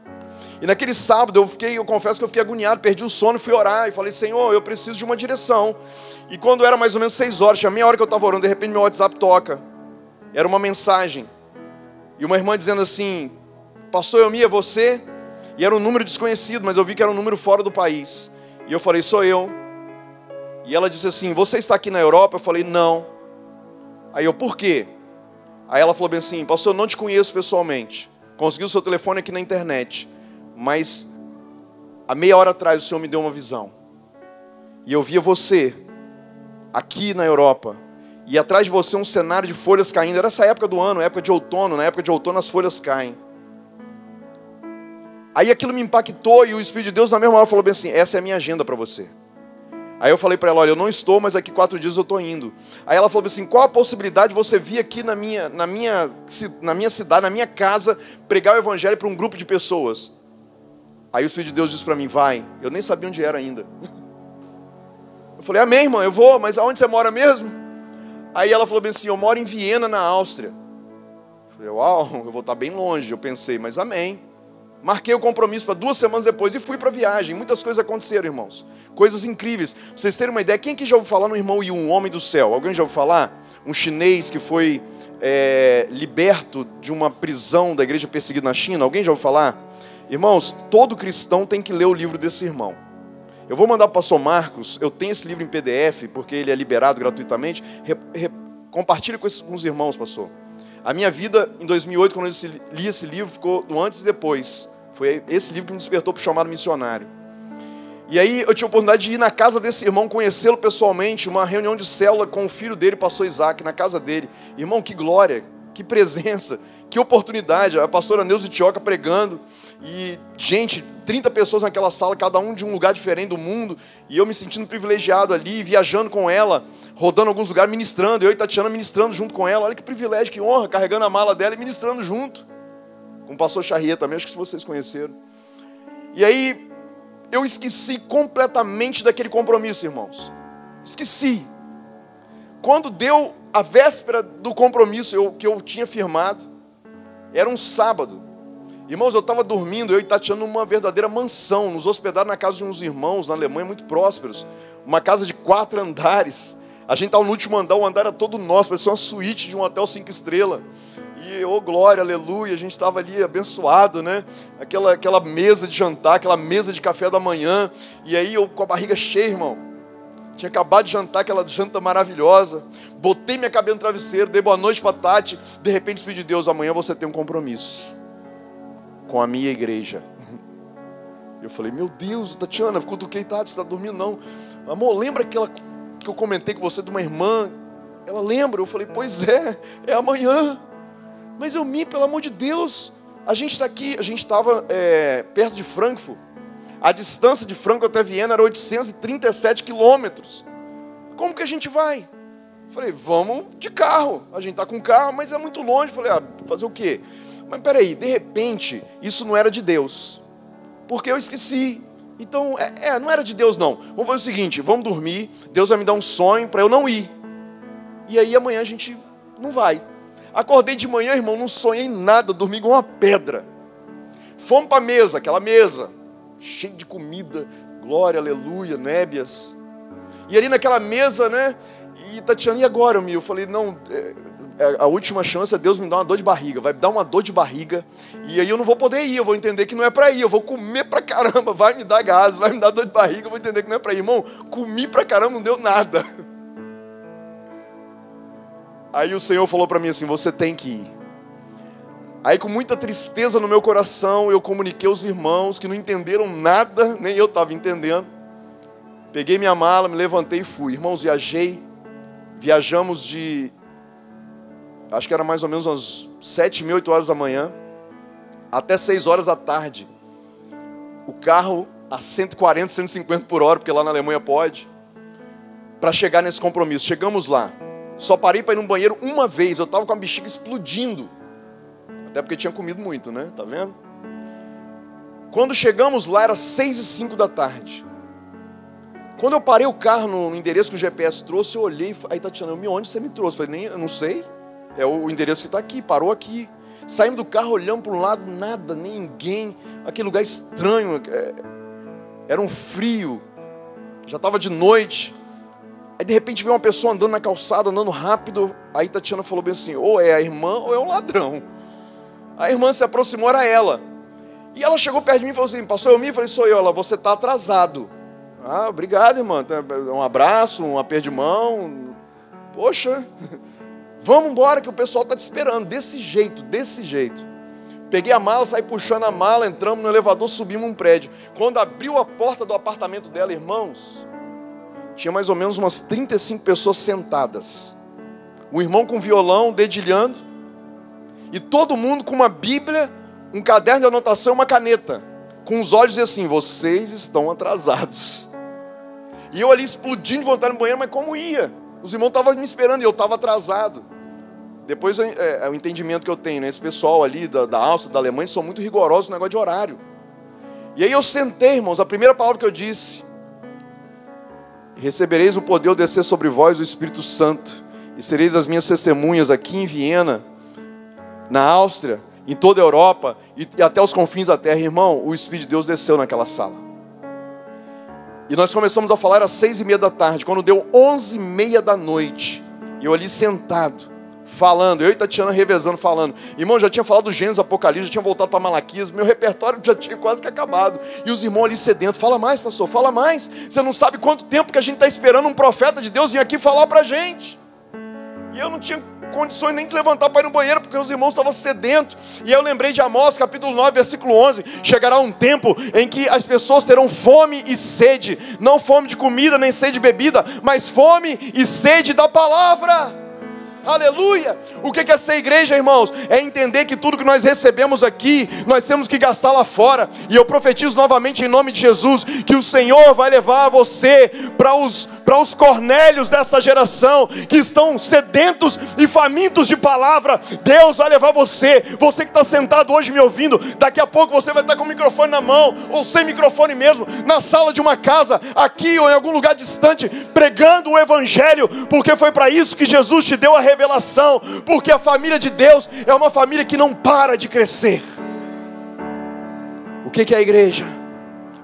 E naquele sábado eu fiquei, eu confesso que eu fiquei agoniado, perdi o sono, fui orar e falei, Senhor, eu preciso de uma direção. E quando era mais ou menos seis horas, tinha meia hora que eu estava orando, de repente meu WhatsApp toca. Era uma mensagem. E uma irmã dizendo assim: Pastor Elmi, é você? E era um número desconhecido, mas eu vi que era um número fora do país. E eu falei: Sou eu. E ela disse assim: Você está aqui na Europa? Eu falei: Não. Aí eu: Por quê? Aí ela falou bem assim: Pastor, eu não te conheço pessoalmente. Consegui o seu telefone aqui na internet. Mas há meia hora atrás o Senhor me deu uma visão. E eu via você aqui na Europa e atrás de você um cenário de folhas caindo. Era essa época do ano, época de outono. Na época de outono as folhas caem. Aí aquilo me impactou e o Espírito de Deus na mesma hora falou bem assim: essa é a minha agenda para você. Aí eu falei para ela: olha, eu não estou, mas daqui quatro dias eu estou indo. Aí ela falou assim: qual a possibilidade de você vir aqui na minha, na minha, na minha cidade, na minha casa, pregar o evangelho para um grupo de pessoas? Aí o Espírito de Deus disse para mim: vai. Eu nem sabia onde era ainda. Eu falei: amém, irmã, eu vou, mas aonde você mora mesmo? Aí ela falou bem assim: Eu moro em Viena, na Áustria. Eu falei: Uau, eu vou estar bem longe. Eu pensei, mas amém. Marquei o compromisso para duas semanas depois e fui para a viagem. Muitas coisas aconteceram, irmãos. Coisas incríveis. Pra vocês terem uma ideia, quem aqui já ouviu falar no irmão Yun, um homem do céu? Alguém já ouviu falar? Um chinês que foi é, liberto de uma prisão da igreja perseguida na China. Alguém já ouviu falar? Irmãos, todo cristão tem que ler o livro desse irmão. Eu vou mandar para o pastor Marcos, eu tenho esse livro em PDF, porque ele é liberado gratuitamente. Re, re, compartilhe com, com os irmãos, pastor. A minha vida, em 2008, quando eu li esse livro, ficou do antes e depois. Foi esse livro que me despertou para o chamado missionário. E aí eu tive a oportunidade de ir na casa desse irmão, conhecê-lo pessoalmente, uma reunião de célula com o filho dele, pastor Isaac, na casa dele. Irmão, que glória, que presença, que oportunidade. A pastora Neuza Tioca pregando. E, gente, 30 pessoas naquela sala, cada um de um lugar diferente do mundo. E eu me sentindo privilegiado ali, viajando com ela, rodando alguns lugares, ministrando. Eu e Tatiana ministrando junto com ela. Olha que privilégio, que honra, carregando a mala dela e ministrando junto. Com o pastor Charrier também, acho que vocês conheceram. E aí, eu esqueci completamente daquele compromisso, irmãos. Esqueci. Quando deu a véspera do compromisso eu, que eu tinha firmado, era um sábado. Irmãos, eu estava dormindo, eu e Tatiana, numa verdadeira mansão, nos hospedaram na casa de uns irmãos na Alemanha muito prósperos. Uma casa de quatro andares. A gente estava no último andar, o andar era todo nosso, parecia uma suíte de um hotel cinco estrelas. E, oh glória, aleluia, a gente estava ali abençoado, né? Aquela, aquela mesa de jantar, aquela mesa de café da manhã. E aí eu com a barriga cheia, irmão. Tinha acabado de jantar aquela janta maravilhosa. Botei minha cabeça no travesseiro, dei boa noite para Tati. De repente, despedi de Deus: amanhã você tem um compromisso com a minha igreja. Eu falei: Meu Deus, Tatiana, cutuquei Tati, você está dormindo? Não. Amor, lembra aquela que eu comentei com você de uma irmã? Ela lembra? Eu falei: Pois é, é amanhã. Mas eu me, pelo amor de Deus, a gente está aqui, a gente estava é, perto de Frankfurt. A distância de Frankfurt até Viena era 837 quilômetros. Como que a gente vai? Falei, vamos de carro. A gente está com carro, mas é muito longe. Falei, ah, fazer o quê? Mas peraí, de repente, isso não era de Deus. Porque eu esqueci. Então, é, é, não era de Deus não. Vamos fazer o seguinte, vamos dormir, Deus vai me dar um sonho para eu não ir. E aí amanhã a gente não vai. Acordei de manhã, irmão, não sonhei nada, dormi com uma pedra. Fomos para a mesa, aquela mesa, cheia de comida, glória, aleluia, nébias. E ali naquela mesa, né? E Tatiana, e agora, meu? Eu falei, não, é, a última chance é Deus me dar uma dor de barriga. Vai me dar uma dor de barriga. E aí eu não vou poder ir, eu vou entender que não é para ir. Eu vou comer pra caramba, <laughs> vai me dar gás, vai me dar dor de barriga, eu vou entender que não é para ir. Irmão, comi pra caramba, não deu nada. <laughs> Aí o Senhor falou para mim assim: você tem que ir. Aí, com muita tristeza no meu coração, eu comuniquei aos irmãos que não entenderam nada, nem eu estava entendendo. Peguei minha mala, me levantei e fui. Irmãos, viajei. Viajamos de. Acho que era mais ou menos umas sete mil, oito horas da manhã, até seis horas da tarde. O carro a 140, 150 por hora, porque lá na Alemanha pode, para chegar nesse compromisso. Chegamos lá. Só parei para ir no banheiro uma vez. Eu estava com a bexiga explodindo. Até porque tinha comido muito, né? Tá vendo? Quando chegamos lá, era seis e cinco da tarde. Quando eu parei o carro no endereço que o GPS trouxe, eu olhei. Aí, Tatiana, onde você me trouxe? Eu falei, nem, eu não sei. É o endereço que está aqui, parou aqui. Saímos do carro, olhamos para um lado, nada, nem ninguém. Aquele lugar estranho. É, era um frio. Já estava de noite. Aí de repente veio uma pessoa andando na calçada, andando rápido. Aí Tatiana falou bem assim: ou é a irmã ou é o ladrão. A irmã se aproximou, era ela. E ela chegou perto de mim e falou assim: Pastor eu me falei: Sou eu. Ela, você está atrasado. Ah, obrigado, irmã. Um abraço, um aperto de mão. Poxa, vamos embora que o pessoal está te esperando. Desse jeito, desse jeito. Peguei a mala, saí puxando a mala, entramos no elevador, subimos um prédio. Quando abriu a porta do apartamento dela, irmãos, tinha mais ou menos umas 35 pessoas sentadas. O irmão com violão, dedilhando, e todo mundo com uma Bíblia, um caderno de anotação e uma caneta, com os olhos assim: vocês estão atrasados. E eu ali explodindo de vontade no banheiro, mas como ia? Os irmãos estavam me esperando e eu estava atrasado. Depois é, é, o entendimento que eu tenho, né? Esse pessoal ali da, da Áustria, da Alemanha, são muito rigorosos no negócio de horário. E aí eu sentei, irmãos, a primeira palavra que eu disse, recebereis o poder de descer sobre vós o Espírito Santo, e sereis as minhas testemunhas aqui em Viena, na Áustria em toda a Europa e, e até os confins da terra. Irmão, o Espírito de Deus desceu naquela sala. E nós começamos a falar às seis e meia da tarde, quando deu onze e meia da noite. Eu ali sentado, falando, eu e Tatiana revezando, falando. Irmão, já tinha falado do Gênesis, Apocalipse, já tinha voltado para Malaquias, meu repertório já tinha quase que acabado. E os irmãos ali sedentos, fala mais, pastor, fala mais. Você não sabe quanto tempo que a gente está esperando um profeta de Deus vir aqui falar para a gente. E eu não tinha condições nem de levantar para ir no banheiro, porque os irmãos estavam sedentos. E eu lembrei de Amós, capítulo 9, versículo 11: chegará um tempo em que as pessoas terão fome e sede, não fome de comida nem sede de bebida, mas fome e sede da palavra. Aleluia! O que é ser igreja, irmãos? É entender que tudo que nós recebemos aqui, nós temos que gastar lá fora. E eu profetizo novamente em nome de Jesus que o Senhor vai levar você para os, para os cornélios dessa geração que estão sedentos e famintos de palavra. Deus vai levar você, você que está sentado hoje me ouvindo, daqui a pouco você vai estar com o microfone na mão, ou sem microfone mesmo, na sala de uma casa, aqui ou em algum lugar distante, pregando o Evangelho, porque foi para isso que Jesus te deu a revelação, porque a família de Deus é uma família que não para de crescer. O que é a igreja?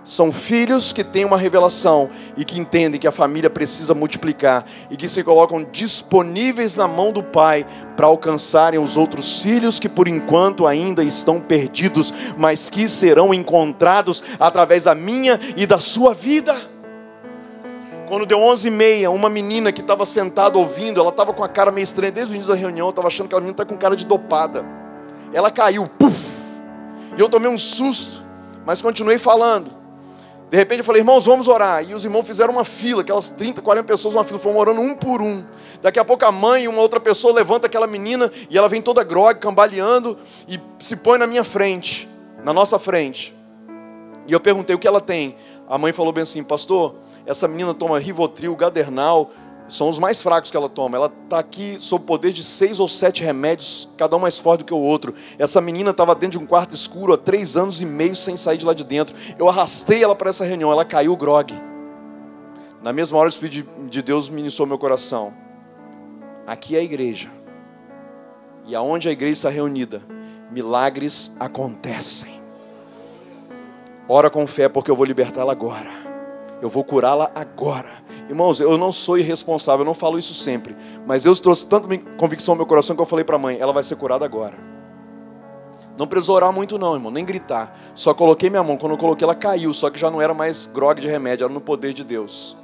São filhos que têm uma revelação e que entendem que a família precisa multiplicar e que se colocam disponíveis na mão do Pai para alcançarem os outros filhos que por enquanto ainda estão perdidos, mas que serão encontrados através da minha e da sua vida. Quando deu 11h30, uma menina que estava sentada ouvindo, ela estava com a cara meio estranha desde o início da reunião, eu estava achando que a menina está com cara de dopada. Ela caiu, puf! E eu tomei um susto, mas continuei falando. De repente eu falei, irmãos, vamos orar. E os irmãos fizeram uma fila, aquelas 30, 40 pessoas, uma fila, foram orando um por um. Daqui a pouco a mãe e uma outra pessoa levanta aquela menina e ela vem toda grogue, cambaleando e se põe na minha frente, na nossa frente. E eu perguntei o que ela tem. A mãe falou bem assim, pastor, essa menina toma Rivotril, Gadernal, são os mais fracos que ela toma. Ela está aqui sob o poder de seis ou sete remédios, cada um mais forte do que o outro. Essa menina estava dentro de um quarto escuro há três anos e meio sem sair de lá de dentro. Eu arrastei ela para essa reunião, ela caiu grog. Na mesma hora, o Espírito de Deus ministrou meu coração. Aqui é a igreja. E aonde a igreja está reunida, milagres acontecem. Ora com fé, porque eu vou libertá-la agora. Eu vou curá-la agora. Irmãos, eu não sou irresponsável, eu não falo isso sempre. Mas Deus trouxe tanta convicção no meu coração que eu falei para a mãe: ela vai ser curada agora. Não precisou orar muito, não, irmão, nem gritar. Só coloquei minha mão. Quando eu coloquei, ela caiu. Só que já não era mais grog de remédio, era no poder de Deus.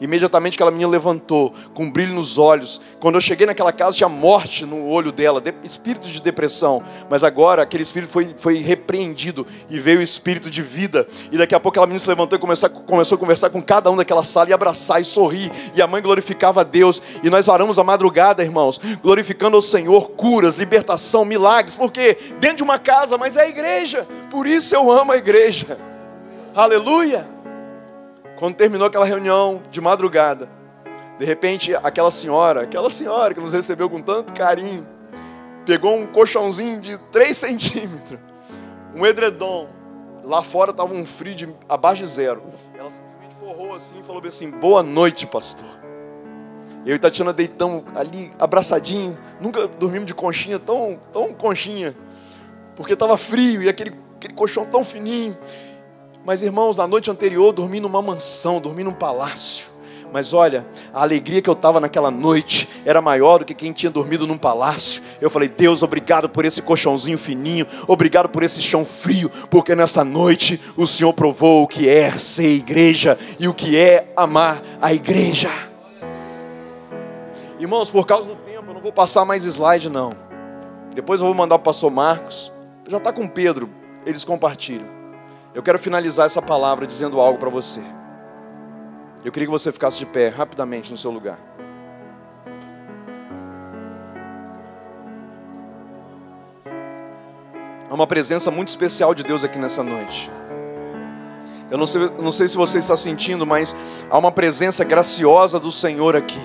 Imediatamente aquela menina levantou, com um brilho nos olhos. Quando eu cheguei naquela casa, tinha morte no olho dela, de, espírito de depressão. Mas agora aquele espírito foi, foi repreendido e veio o espírito de vida. E daqui a pouco aquela menina se levantou e começou, começou a conversar com cada um daquela sala e abraçar e sorrir. E a mãe glorificava a Deus. E nós varamos a madrugada, irmãos, glorificando ao Senhor, curas, libertação, milagres. Porque dentro de uma casa, mas é a igreja. Por isso eu amo a igreja. Aleluia. Quando terminou aquela reunião de madrugada, de repente aquela senhora, aquela senhora que nos recebeu com tanto carinho, pegou um colchãozinho de 3 <laughs> centímetros, um edredom. Lá fora estava um frio de abaixo de zero. Ela simplesmente forrou assim e falou assim: Boa noite, pastor. Eu e Tatiana deitamos ali abraçadinho. Nunca dormimos de conchinha tão, tão conchinha. Porque estava frio e aquele, aquele colchão tão fininho. Mas irmãos, na noite anterior dormi numa mansão, dormi num palácio. Mas olha, a alegria que eu estava naquela noite era maior do que quem tinha dormido num palácio. Eu falei, Deus, obrigado por esse colchãozinho fininho, obrigado por esse chão frio, porque nessa noite o Senhor provou o que é ser igreja e o que é amar a igreja. Irmãos, por causa do tempo, eu não vou passar mais slide, não. Depois eu vou mandar para o pastor Marcos. Já está com Pedro, eles compartilham. Eu quero finalizar essa palavra dizendo algo para você. Eu queria que você ficasse de pé rapidamente no seu lugar. Há uma presença muito especial de Deus aqui nessa noite. Eu não sei, não sei se você está sentindo, mas há uma presença graciosa do Senhor aqui.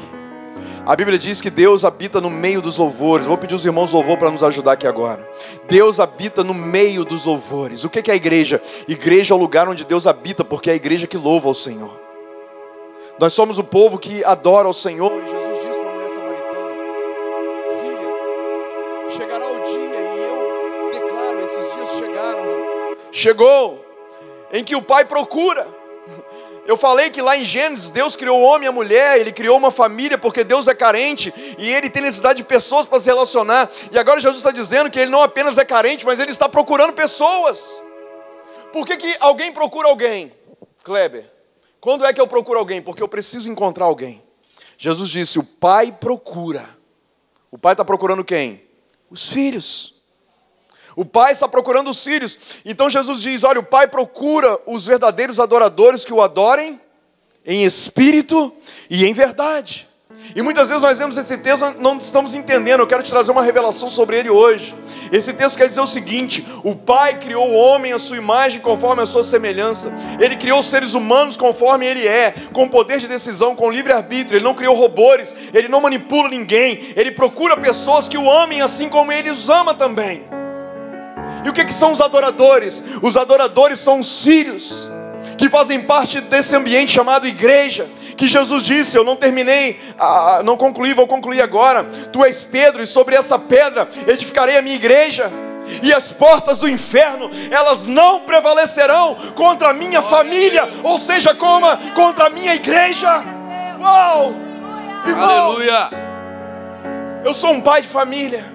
A Bíblia diz que Deus habita no meio dos louvores. Vou pedir os irmãos louvor para nos ajudar aqui agora. Deus habita no meio dos louvores. O que é a igreja? Igreja é o lugar onde Deus habita, porque é a igreja que louva ao Senhor. Nós somos o povo que adora ao Senhor. E Jesus disse para a mulher samaritana: Filha, chegará o dia e eu declaro chegou em que o pai procura. Eu falei que lá em Gênesis, Deus criou o homem e a mulher, Ele criou uma família, porque Deus é carente e Ele tem necessidade de pessoas para se relacionar. E agora Jesus está dizendo que Ele não apenas é carente, mas Ele está procurando pessoas. Por que, que alguém procura alguém? Kleber, quando é que eu procuro alguém? Porque eu preciso encontrar alguém. Jesus disse: o pai procura. O pai está procurando quem? Os filhos. O pai está procurando os filhos. Então Jesus diz: Olha, o pai procura os verdadeiros adoradores que o adorem em espírito e em verdade. E muitas vezes nós vemos esse texto, não estamos entendendo. Eu quero te trazer uma revelação sobre ele hoje. Esse texto quer dizer o seguinte: o Pai criou o homem à sua imagem, conforme a sua semelhança. Ele criou os seres humanos conforme ele é, com poder de decisão, com livre arbítrio. Ele não criou robôs, ele não manipula ninguém. Ele procura pessoas que o amem assim como ele os ama também. E o que, que são os adoradores? Os adoradores são os filhos que fazem parte desse ambiente chamado igreja, que Jesus disse: Eu não terminei, ah, não concluí, vou concluir agora. Tu és Pedro, e sobre essa pedra edificarei a minha igreja. E as portas do inferno, elas não prevalecerão contra a minha família, ou seja, contra a minha igreja. Uau! Irmãos, Aleluia! Eu sou um pai de família.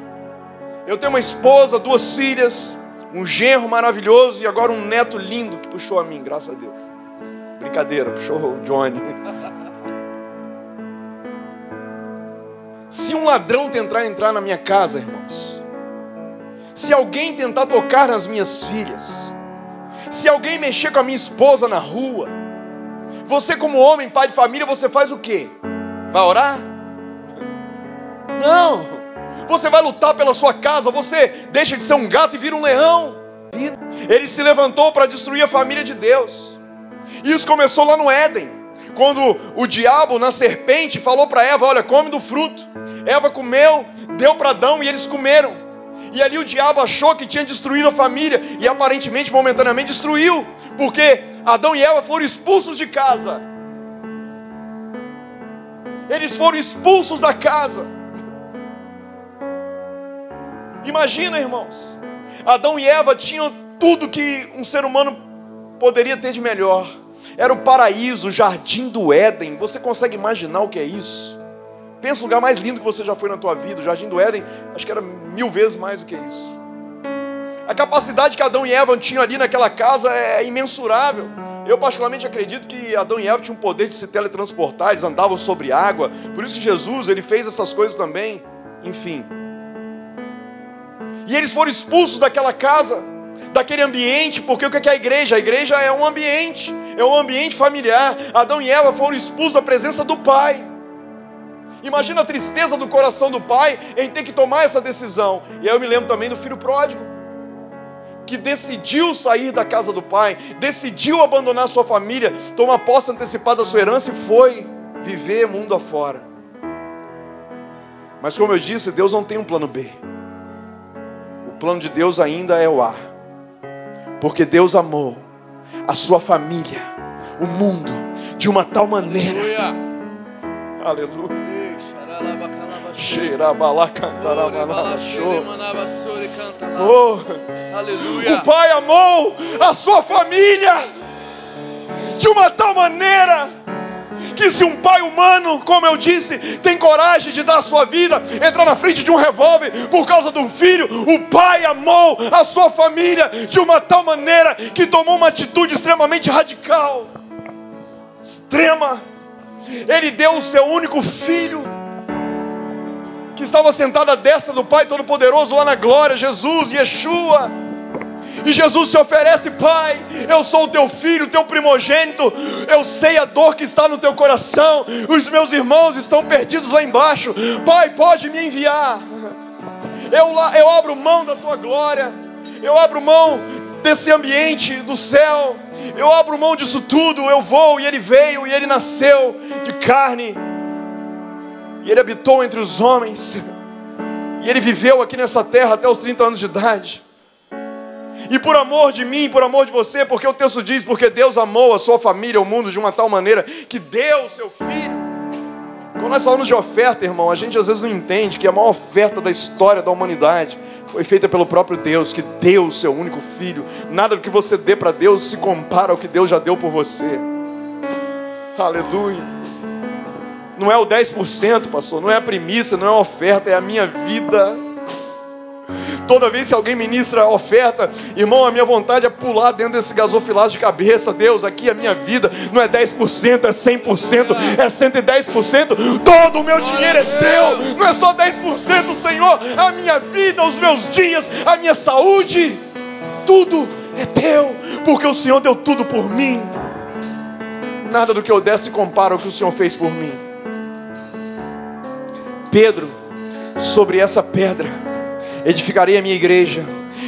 Eu tenho uma esposa, duas filhas, um genro maravilhoso e agora um neto lindo que puxou a mim, graças a Deus. Brincadeira, puxou o Johnny. Se um ladrão tentar entrar na minha casa, irmãos, se alguém tentar tocar nas minhas filhas, se alguém mexer com a minha esposa na rua, você como homem, pai de família, você faz o quê? Vai orar? Não. Você vai lutar pela sua casa, você deixa de ser um gato e vira um leão. Ele se levantou para destruir a família de Deus. Isso começou lá no Éden, quando o diabo, na serpente, falou para Eva: Olha, come do fruto. Eva comeu, deu para Adão e eles comeram. E ali o diabo achou que tinha destruído a família, e aparentemente, momentaneamente, destruiu, porque Adão e Eva foram expulsos de casa. Eles foram expulsos da casa. Imagina, irmãos. Adão e Eva tinham tudo que um ser humano poderia ter de melhor. Era o paraíso, o jardim do Éden. Você consegue imaginar o que é isso? Pensa no lugar mais lindo que você já foi na tua vida. O jardim do Éden, acho que era mil vezes mais do que isso. A capacidade que Adão e Eva tinham ali naquela casa é imensurável. Eu particularmente acredito que Adão e Eva tinham o poder de se teletransportar, eles andavam sobre água. Por isso que Jesus, ele fez essas coisas também. Enfim, e eles foram expulsos daquela casa, daquele ambiente, porque o que é a igreja? A igreja é um ambiente, é um ambiente familiar. Adão e Eva foram expulsos da presença do Pai. Imagina a tristeza do coração do pai em ter que tomar essa decisão. E aí eu me lembro também do filho pródigo, que decidiu sair da casa do pai, decidiu abandonar sua família, tomar posse antecipada da sua herança e foi viver mundo afora. Mas como eu disse, Deus não tem um plano B plano de Deus ainda é o ar. Porque Deus amou a sua família, o mundo, de uma tal maneira. Aleluia. Oh, Aleluia. O Pai amou a sua família de uma tal maneira que se um pai humano, como eu disse, tem coragem de dar a sua vida, entrar na frente de um revólver por causa de um filho, o pai amou a sua família de uma tal maneira que tomou uma atitude extremamente radical, extrema. Ele deu o seu único filho, que estava sentado à destra do Pai Todo-Poderoso lá na glória, Jesus, Yeshua e Jesus se oferece, Pai, eu sou o teu filho, teu primogênito, eu sei a dor que está no teu coração, os meus irmãos estão perdidos lá embaixo, Pai, pode me enviar. Eu, eu abro mão da tua glória, eu abro mão desse ambiente do céu, eu abro mão disso tudo, eu vou, e ele veio, e ele nasceu de carne, e ele habitou entre os homens, e ele viveu aqui nessa terra até os 30 anos de idade. E por amor de mim, por amor de você, porque o texto diz, porque Deus amou a sua família, o mundo de uma tal maneira que deu o seu filho. Quando nós falamos de oferta, irmão, a gente às vezes não entende que a maior oferta da história da humanidade foi feita pelo próprio Deus, que deu o seu único filho. Nada do que você dê para Deus se compara ao que Deus já deu por você. Aleluia. Não é o 10%, pastor, não é a premissa, não é a oferta, é a minha vida. Toda vez que alguém ministra oferta, irmão, a minha vontade é pular dentro desse gasofilado de cabeça. Deus, aqui a minha vida não é 10%, é 100%, é 110%. Todo o meu dinheiro é teu. Não é só 10%, Senhor. A minha vida, os meus dias, a minha saúde, tudo é teu, porque o Senhor deu tudo por mim. Nada do que eu der se compara ao que o Senhor fez por mim. Pedro, sobre essa pedra, edificarei a minha igreja,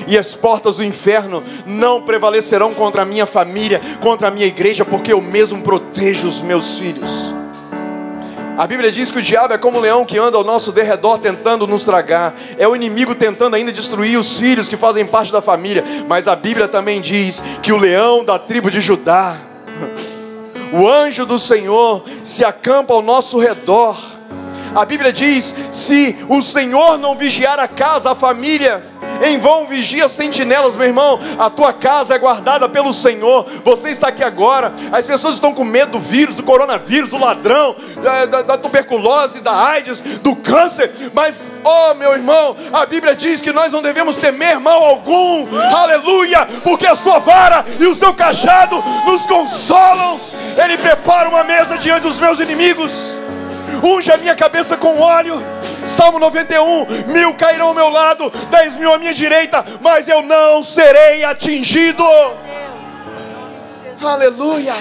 e as portas do inferno não prevalecerão contra a minha família, contra a minha igreja, porque eu mesmo protejo os meus filhos. A Bíblia diz que o diabo é como um leão que anda ao nosso derredor tentando nos tragar, é o inimigo tentando ainda destruir os filhos que fazem parte da família, mas a Bíblia também diz que o leão da tribo de Judá, <laughs> o anjo do Senhor, se acampa ao nosso redor a Bíblia diz: se o Senhor não vigiar a casa, a família, em vão vigia sentinelas, meu irmão. A tua casa é guardada pelo Senhor. Você está aqui agora. As pessoas estão com medo do vírus, do coronavírus, do ladrão, da, da, da tuberculose, da AIDS, do câncer. Mas, oh meu irmão, a Bíblia diz que nós não devemos temer mal algum. Aleluia! Porque a sua vara e o seu cajado nos consolam. Ele prepara uma mesa diante dos meus inimigos unge a minha cabeça com óleo. Salmo 91: mil cairão ao meu lado, dez mil à minha direita, mas eu não serei atingido. Aleluia.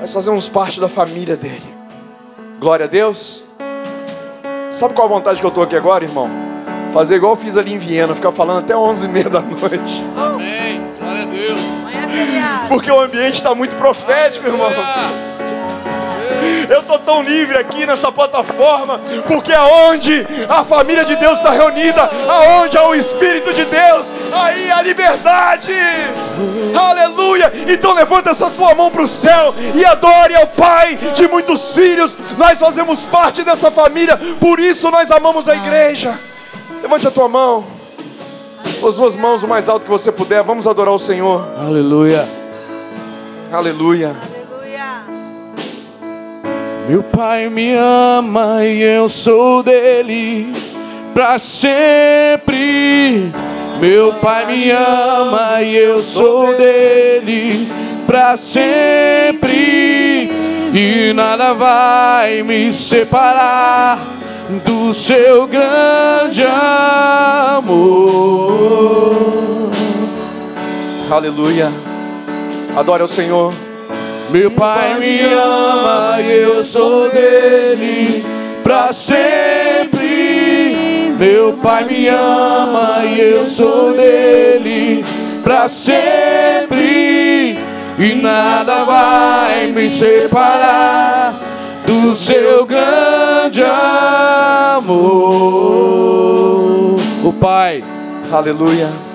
Nós fazemos parte da família dele. Glória a Deus. Sabe qual a vontade que eu estou aqui agora, irmão? Fazer igual eu fiz ali em Viena, ficar falando até 11h30 da noite. Amém. Glória a Deus. Porque o ambiente está muito profético, irmão. Eu estou tão livre aqui nessa plataforma, porque aonde a família de Deus está reunida, aonde há o Espírito de Deus, aí há liberdade. Aleluia! Então levanta essa sua mão para o céu e adore ao Pai de muitos filhos. Nós fazemos parte dessa família, por isso nós amamos a igreja. Levante a tua mão. Suas duas mãos o mais alto que você puder. Vamos adorar o Senhor. Aleluia. Aleluia. Meu pai me ama e eu sou dele para sempre. Meu pai me ama e eu sou dele para sempre. E nada vai me separar do seu grande amor. Aleluia. Adore ao Senhor. Meu pai me ama e eu sou dele para sempre. Meu pai me ama e eu sou dele para sempre. E nada vai me separar do seu grande amor. O Pai, aleluia.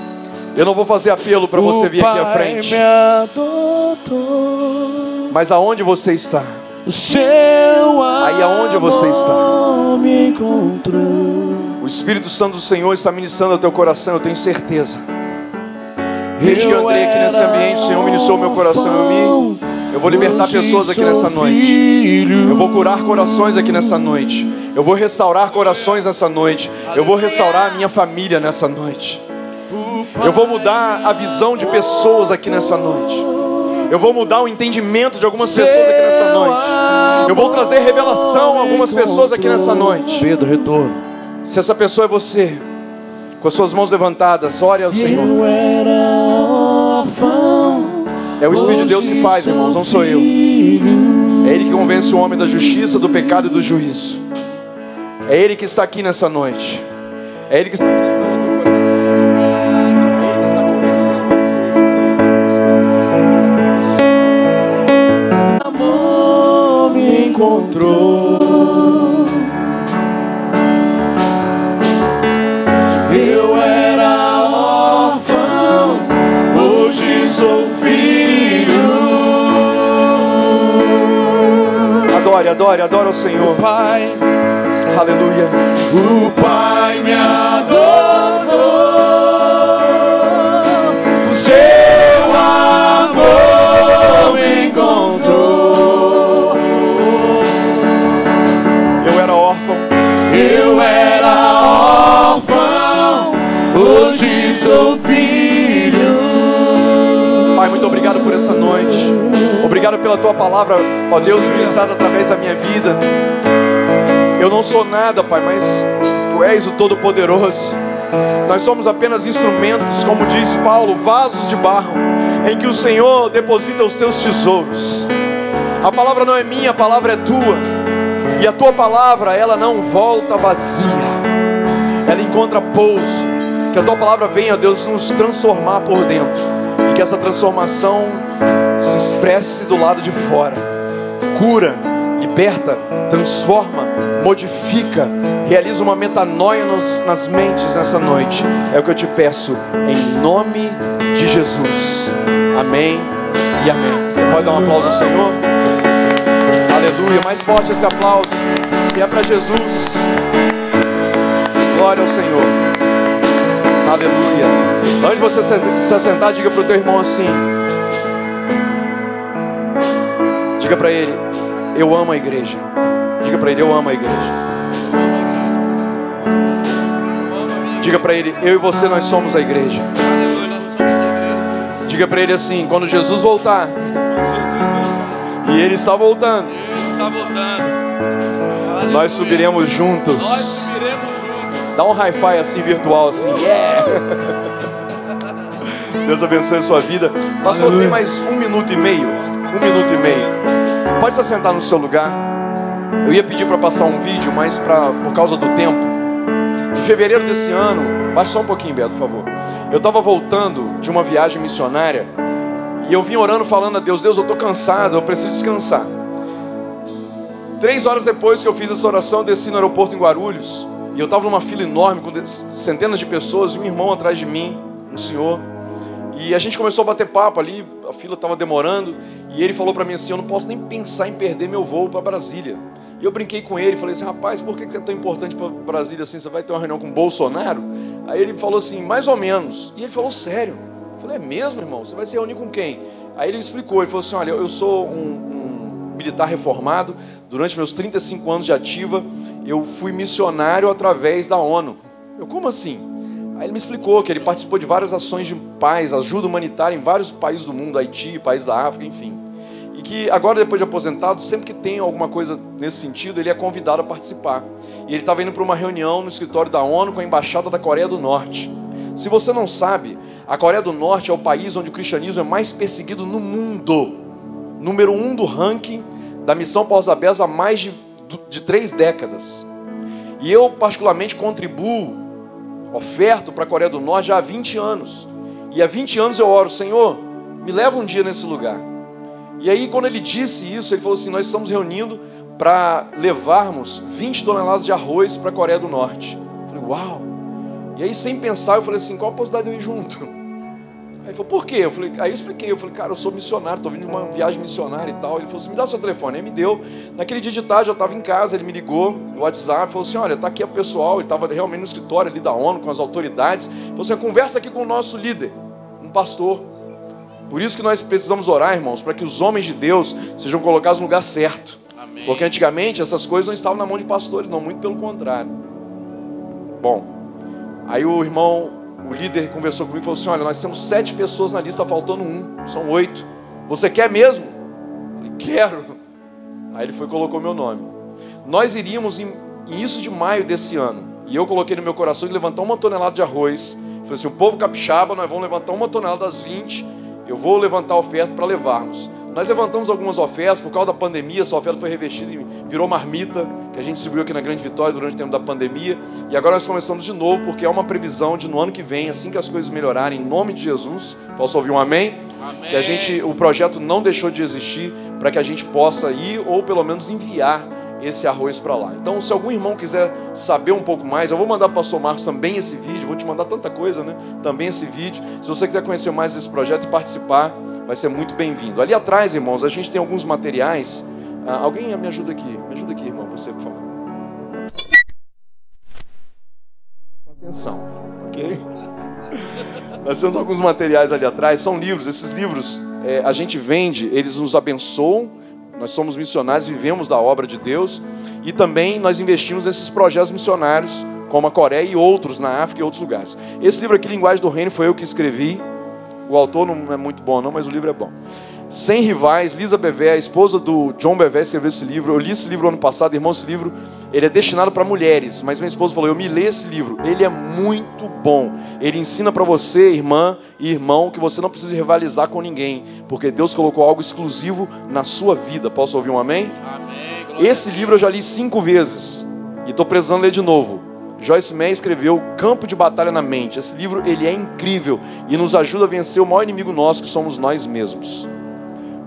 Eu não vou fazer apelo para você vir aqui à frente. Mas aonde você está? Aí aonde você está? O Espírito Santo do Senhor está ministrando ao teu coração, eu tenho certeza. Desde que eu entrei aqui nesse ambiente, o Senhor ministrou meu coração. Eu, me, eu vou libertar pessoas aqui nessa noite. Eu vou curar corações aqui nessa noite. Eu vou restaurar corações nessa noite. Eu vou restaurar a minha família nessa noite. Eu vou mudar a visão de pessoas aqui nessa noite. Eu vou mudar o entendimento de algumas pessoas aqui nessa noite. Eu vou trazer revelação a algumas pessoas aqui nessa noite. Pedro, retorno. Se essa pessoa é você, com as suas mãos levantadas, ore ao Senhor. É o Espírito de Deus que faz, irmãos, não sou eu. É Ele que convence o homem da justiça, do pecado e do juízo. É Ele que está aqui nessa noite. É Ele que está ministrando encontrou. Eu era órfão, hoje sou filho. Adore, adore, adore ao Senhor. Pai, Aleluia. O Pai me adotou, muito obrigado por essa noite. Obrigado pela tua palavra, ó Deus, ministrada através da minha vida. Eu não sou nada, Pai, mas tu és o Todo-Poderoso. Nós somos apenas instrumentos, como diz Paulo, vasos de barro, em que o Senhor deposita os seus tesouros. A palavra não é minha, a palavra é tua. E a tua palavra, ela não volta vazia. Ela encontra pouso. Que a tua palavra venha, Deus, nos transformar por dentro. E que essa transformação se expresse do lado de fora. Cura, liberta, transforma, modifica, realiza uma metanoia nos- nas mentes nessa noite. É o que eu te peço, em nome de Jesus. Amém e amém. Você pode dar um aplauso ao Senhor? Aleluia. Mais forte esse aplauso. Se é para Jesus. Glória ao Senhor. Aleluia. Antes de você se se assentar, diga para o teu irmão assim. Diga para ele: Eu amo a igreja. Diga para ele: Eu amo a igreja. Diga para ele: Eu e você, nós somos a igreja. Diga para ele assim: Quando Jesus voltar, e ele está voltando, nós subiremos Nós juntos. subiremos juntos. Dá um hi-fi assim virtual assim. Yeah! <laughs> Deus abençoe a sua vida. Passou tem mais um minuto e meio. Um minuto e meio. Pode se assentar no seu lugar. Eu ia pedir para passar um vídeo, mas pra, por causa do tempo. Em fevereiro desse ano, baixa só um pouquinho, Beto, por favor. Eu estava voltando de uma viagem missionária e eu vim orando, falando a Deus: Deus, eu estou cansado, eu preciso descansar. Três horas depois que eu fiz essa oração, eu desci no aeroporto em Guarulhos e eu estava numa fila enorme com centenas de pessoas e um irmão atrás de mim, um senhor. E a gente começou a bater papo ali, a fila estava demorando e ele falou para mim assim: Eu não posso nem pensar em perder meu voo para Brasília. E eu brinquei com ele, falei assim: Rapaz, por que que você é tão importante para Brasília assim? Você vai ter uma reunião com o Bolsonaro? Aí ele falou assim: Mais ou menos. E ele falou: Sério? Eu falei: É mesmo, irmão? Você vai se reunir com quem? Aí ele explicou: Ele falou assim: Olha, eu sou um, um militar reformado. Durante meus 35 anos de ativa, eu fui missionário através da ONU. Eu, como assim? Aí ele me explicou que ele participou de várias ações de paz, ajuda humanitária em vários países do mundo, Haiti, países da África, enfim. E que agora, depois de aposentado, sempre que tem alguma coisa nesse sentido, ele é convidado a participar. E ele estava indo para uma reunião no escritório da ONU com a embaixada da Coreia do Norte. Se você não sabe, a Coreia do Norte é o país onde o cristianismo é mais perseguido no mundo. Número um do ranking da missão pós-abés há mais de, de três décadas. E eu, particularmente, contribuo oferto para a Coreia do Norte já há 20 anos. E há 20 anos eu oro, Senhor, me leva um dia nesse lugar. E aí, quando ele disse isso, ele falou assim: Nós estamos reunindo para levarmos 20 toneladas de arroz para a Coreia do Norte. Eu falei, uau! E aí, sem pensar, eu falei assim: qual a possibilidade de eu ir junto? Aí ele falou, por quê? Eu falei, aí eu expliquei, eu falei, cara, eu sou missionário, estou vindo de uma viagem missionária e tal. Ele falou assim, me dá seu telefone. Aí me deu. Naquele dia de tarde, eu estava em casa, ele me ligou no WhatsApp, falou assim, olha, está aqui o pessoal, ele estava realmente no escritório ali da ONU, com as autoridades. Ele falou assim, conversa aqui com o nosso líder, um pastor. Por isso que nós precisamos orar, irmãos, para que os homens de Deus sejam colocados no lugar certo. Amém. Porque antigamente essas coisas não estavam na mão de pastores, não, muito pelo contrário. Bom, aí o irmão, o líder conversou comigo e falou assim: Olha, nós temos sete pessoas na lista, faltando um, são oito. Você quer mesmo? Eu falei, quero. Aí ele foi e colocou meu nome. Nós iríamos em início de maio desse ano, e eu coloquei no meu coração de levantar uma tonelada de arroz. Falei assim: o povo capixaba, nós vamos levantar uma tonelada das 20, eu vou levantar a oferta para levarmos. Nós levantamos algumas ofertas, por causa da pandemia, essa oferta foi revestida e virou marmita, que a gente distribuiu aqui na Grande Vitória durante o tempo da pandemia. E agora nós começamos de novo, porque é uma previsão de no ano que vem, assim que as coisas melhorarem, em nome de Jesus, posso ouvir um amém? Amém. Que a gente, o projeto não deixou de existir para que a gente possa ir ou pelo menos enviar esse arroz para lá. Então, se algum irmão quiser saber um pouco mais, eu vou mandar para o pastor Marcos também esse vídeo, vou te mandar tanta coisa, né? Também esse vídeo. Se você quiser conhecer mais desse projeto e participar, vai ser muito bem-vindo. Ali atrás, irmãos, a gente tem alguns materiais. Ah, alguém me ajuda aqui, me ajuda aqui, irmão, você, por favor. Atenção, ok? <laughs> Nós temos alguns materiais ali atrás, são livros, esses livros é, a gente vende, eles nos abençoam nós somos missionários, vivemos da obra de Deus e também nós investimos nesses projetos missionários, como a Coreia e outros na África e outros lugares. Esse livro aqui, Linguagem do Reino, foi eu que escrevi. O autor não é muito bom, não, mas o livro é bom. Sem Rivais, Lisa Bevé, a esposa do John Bevé, escreveu esse livro. Eu li esse livro ano passado, irmão, esse livro ele é destinado para mulheres, mas minha esposa falou: Eu me li esse livro, ele é muito bom. Ele ensina para você, irmã e irmão, que você não precisa rivalizar com ninguém, porque Deus colocou algo exclusivo na sua vida. Posso ouvir um amém? Amém. Esse livro eu já li cinco vezes e estou precisando ler de novo. Joyce Meyer escreveu Campo de Batalha na Mente. Esse livro ele é incrível e nos ajuda a vencer o maior inimigo nosso, que somos nós mesmos.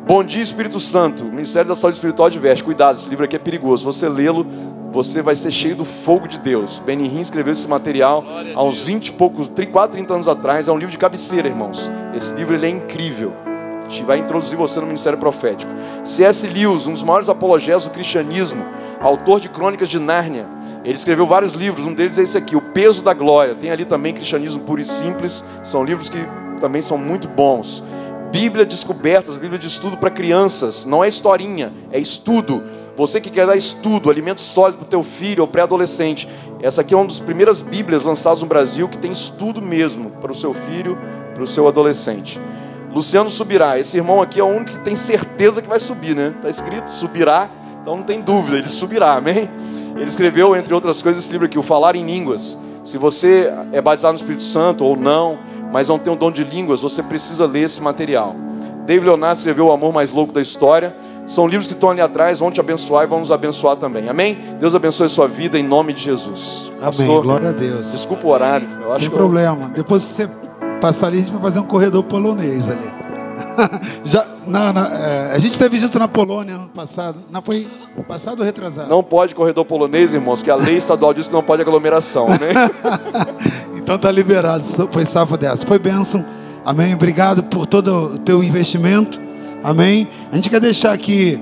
Bom dia, Espírito Santo. O Ministério da Saúde Espiritual adverte. Cuidado, esse livro aqui é perigoso. Você lê-lo, você vai ser cheio do fogo de Deus. Benny escreveu esse material há uns 20 e poucos, 4, 30 anos atrás. É um livro de cabeceira, irmãos. Esse livro ele é incrível. Gente vai introduzir você no ministério profético. C.S. Lewis, um dos maiores apologetas do cristianismo, autor de Crônicas de Nárnia. Ele escreveu vários livros, um deles é esse aqui, O Peso da Glória. Tem ali também Cristianismo Puro e Simples. São livros que também são muito bons. Bíblia Descobertas, Bíblia de estudo para crianças. Não é historinha, é estudo. Você que quer dar estudo, alimento sólido para o teu filho ou pré-adolescente. Essa aqui é uma das primeiras Bíblias lançadas no Brasil que tem estudo mesmo para o seu filho, para o seu adolescente. Luciano subirá. Esse irmão aqui é o único que tem certeza que vai subir, né? Está escrito subirá, então não tem dúvida, ele subirá, amém? Ele escreveu, entre outras coisas, esse livro aqui, o Falar em Línguas. Se você é batizado no Espírito Santo ou não, mas não tem o dom de línguas, você precisa ler esse material. David Leonardo escreveu O Amor Mais Louco da História. São livros que estão ali atrás, vão te abençoar e vão nos abençoar também. Amém? Deus abençoe a sua vida em nome de Jesus. Amém. Pastor, Glória a Deus. Desculpa o horário. Sem problema. Eu... Depois você passar ali, a gente vai fazer um corredor polonês ali. <laughs> Já, não, não, é, a gente esteve junto na Polônia ano passado. Não foi passado ou retrasado? Não pode corredor polonês, irmãos, que a lei estadual diz que não pode aglomeração, né? <laughs> Então tá liberado, foi safa dessa. Foi bênção. Amém. Obrigado por todo o teu investimento. Amém. A gente quer deixar aqui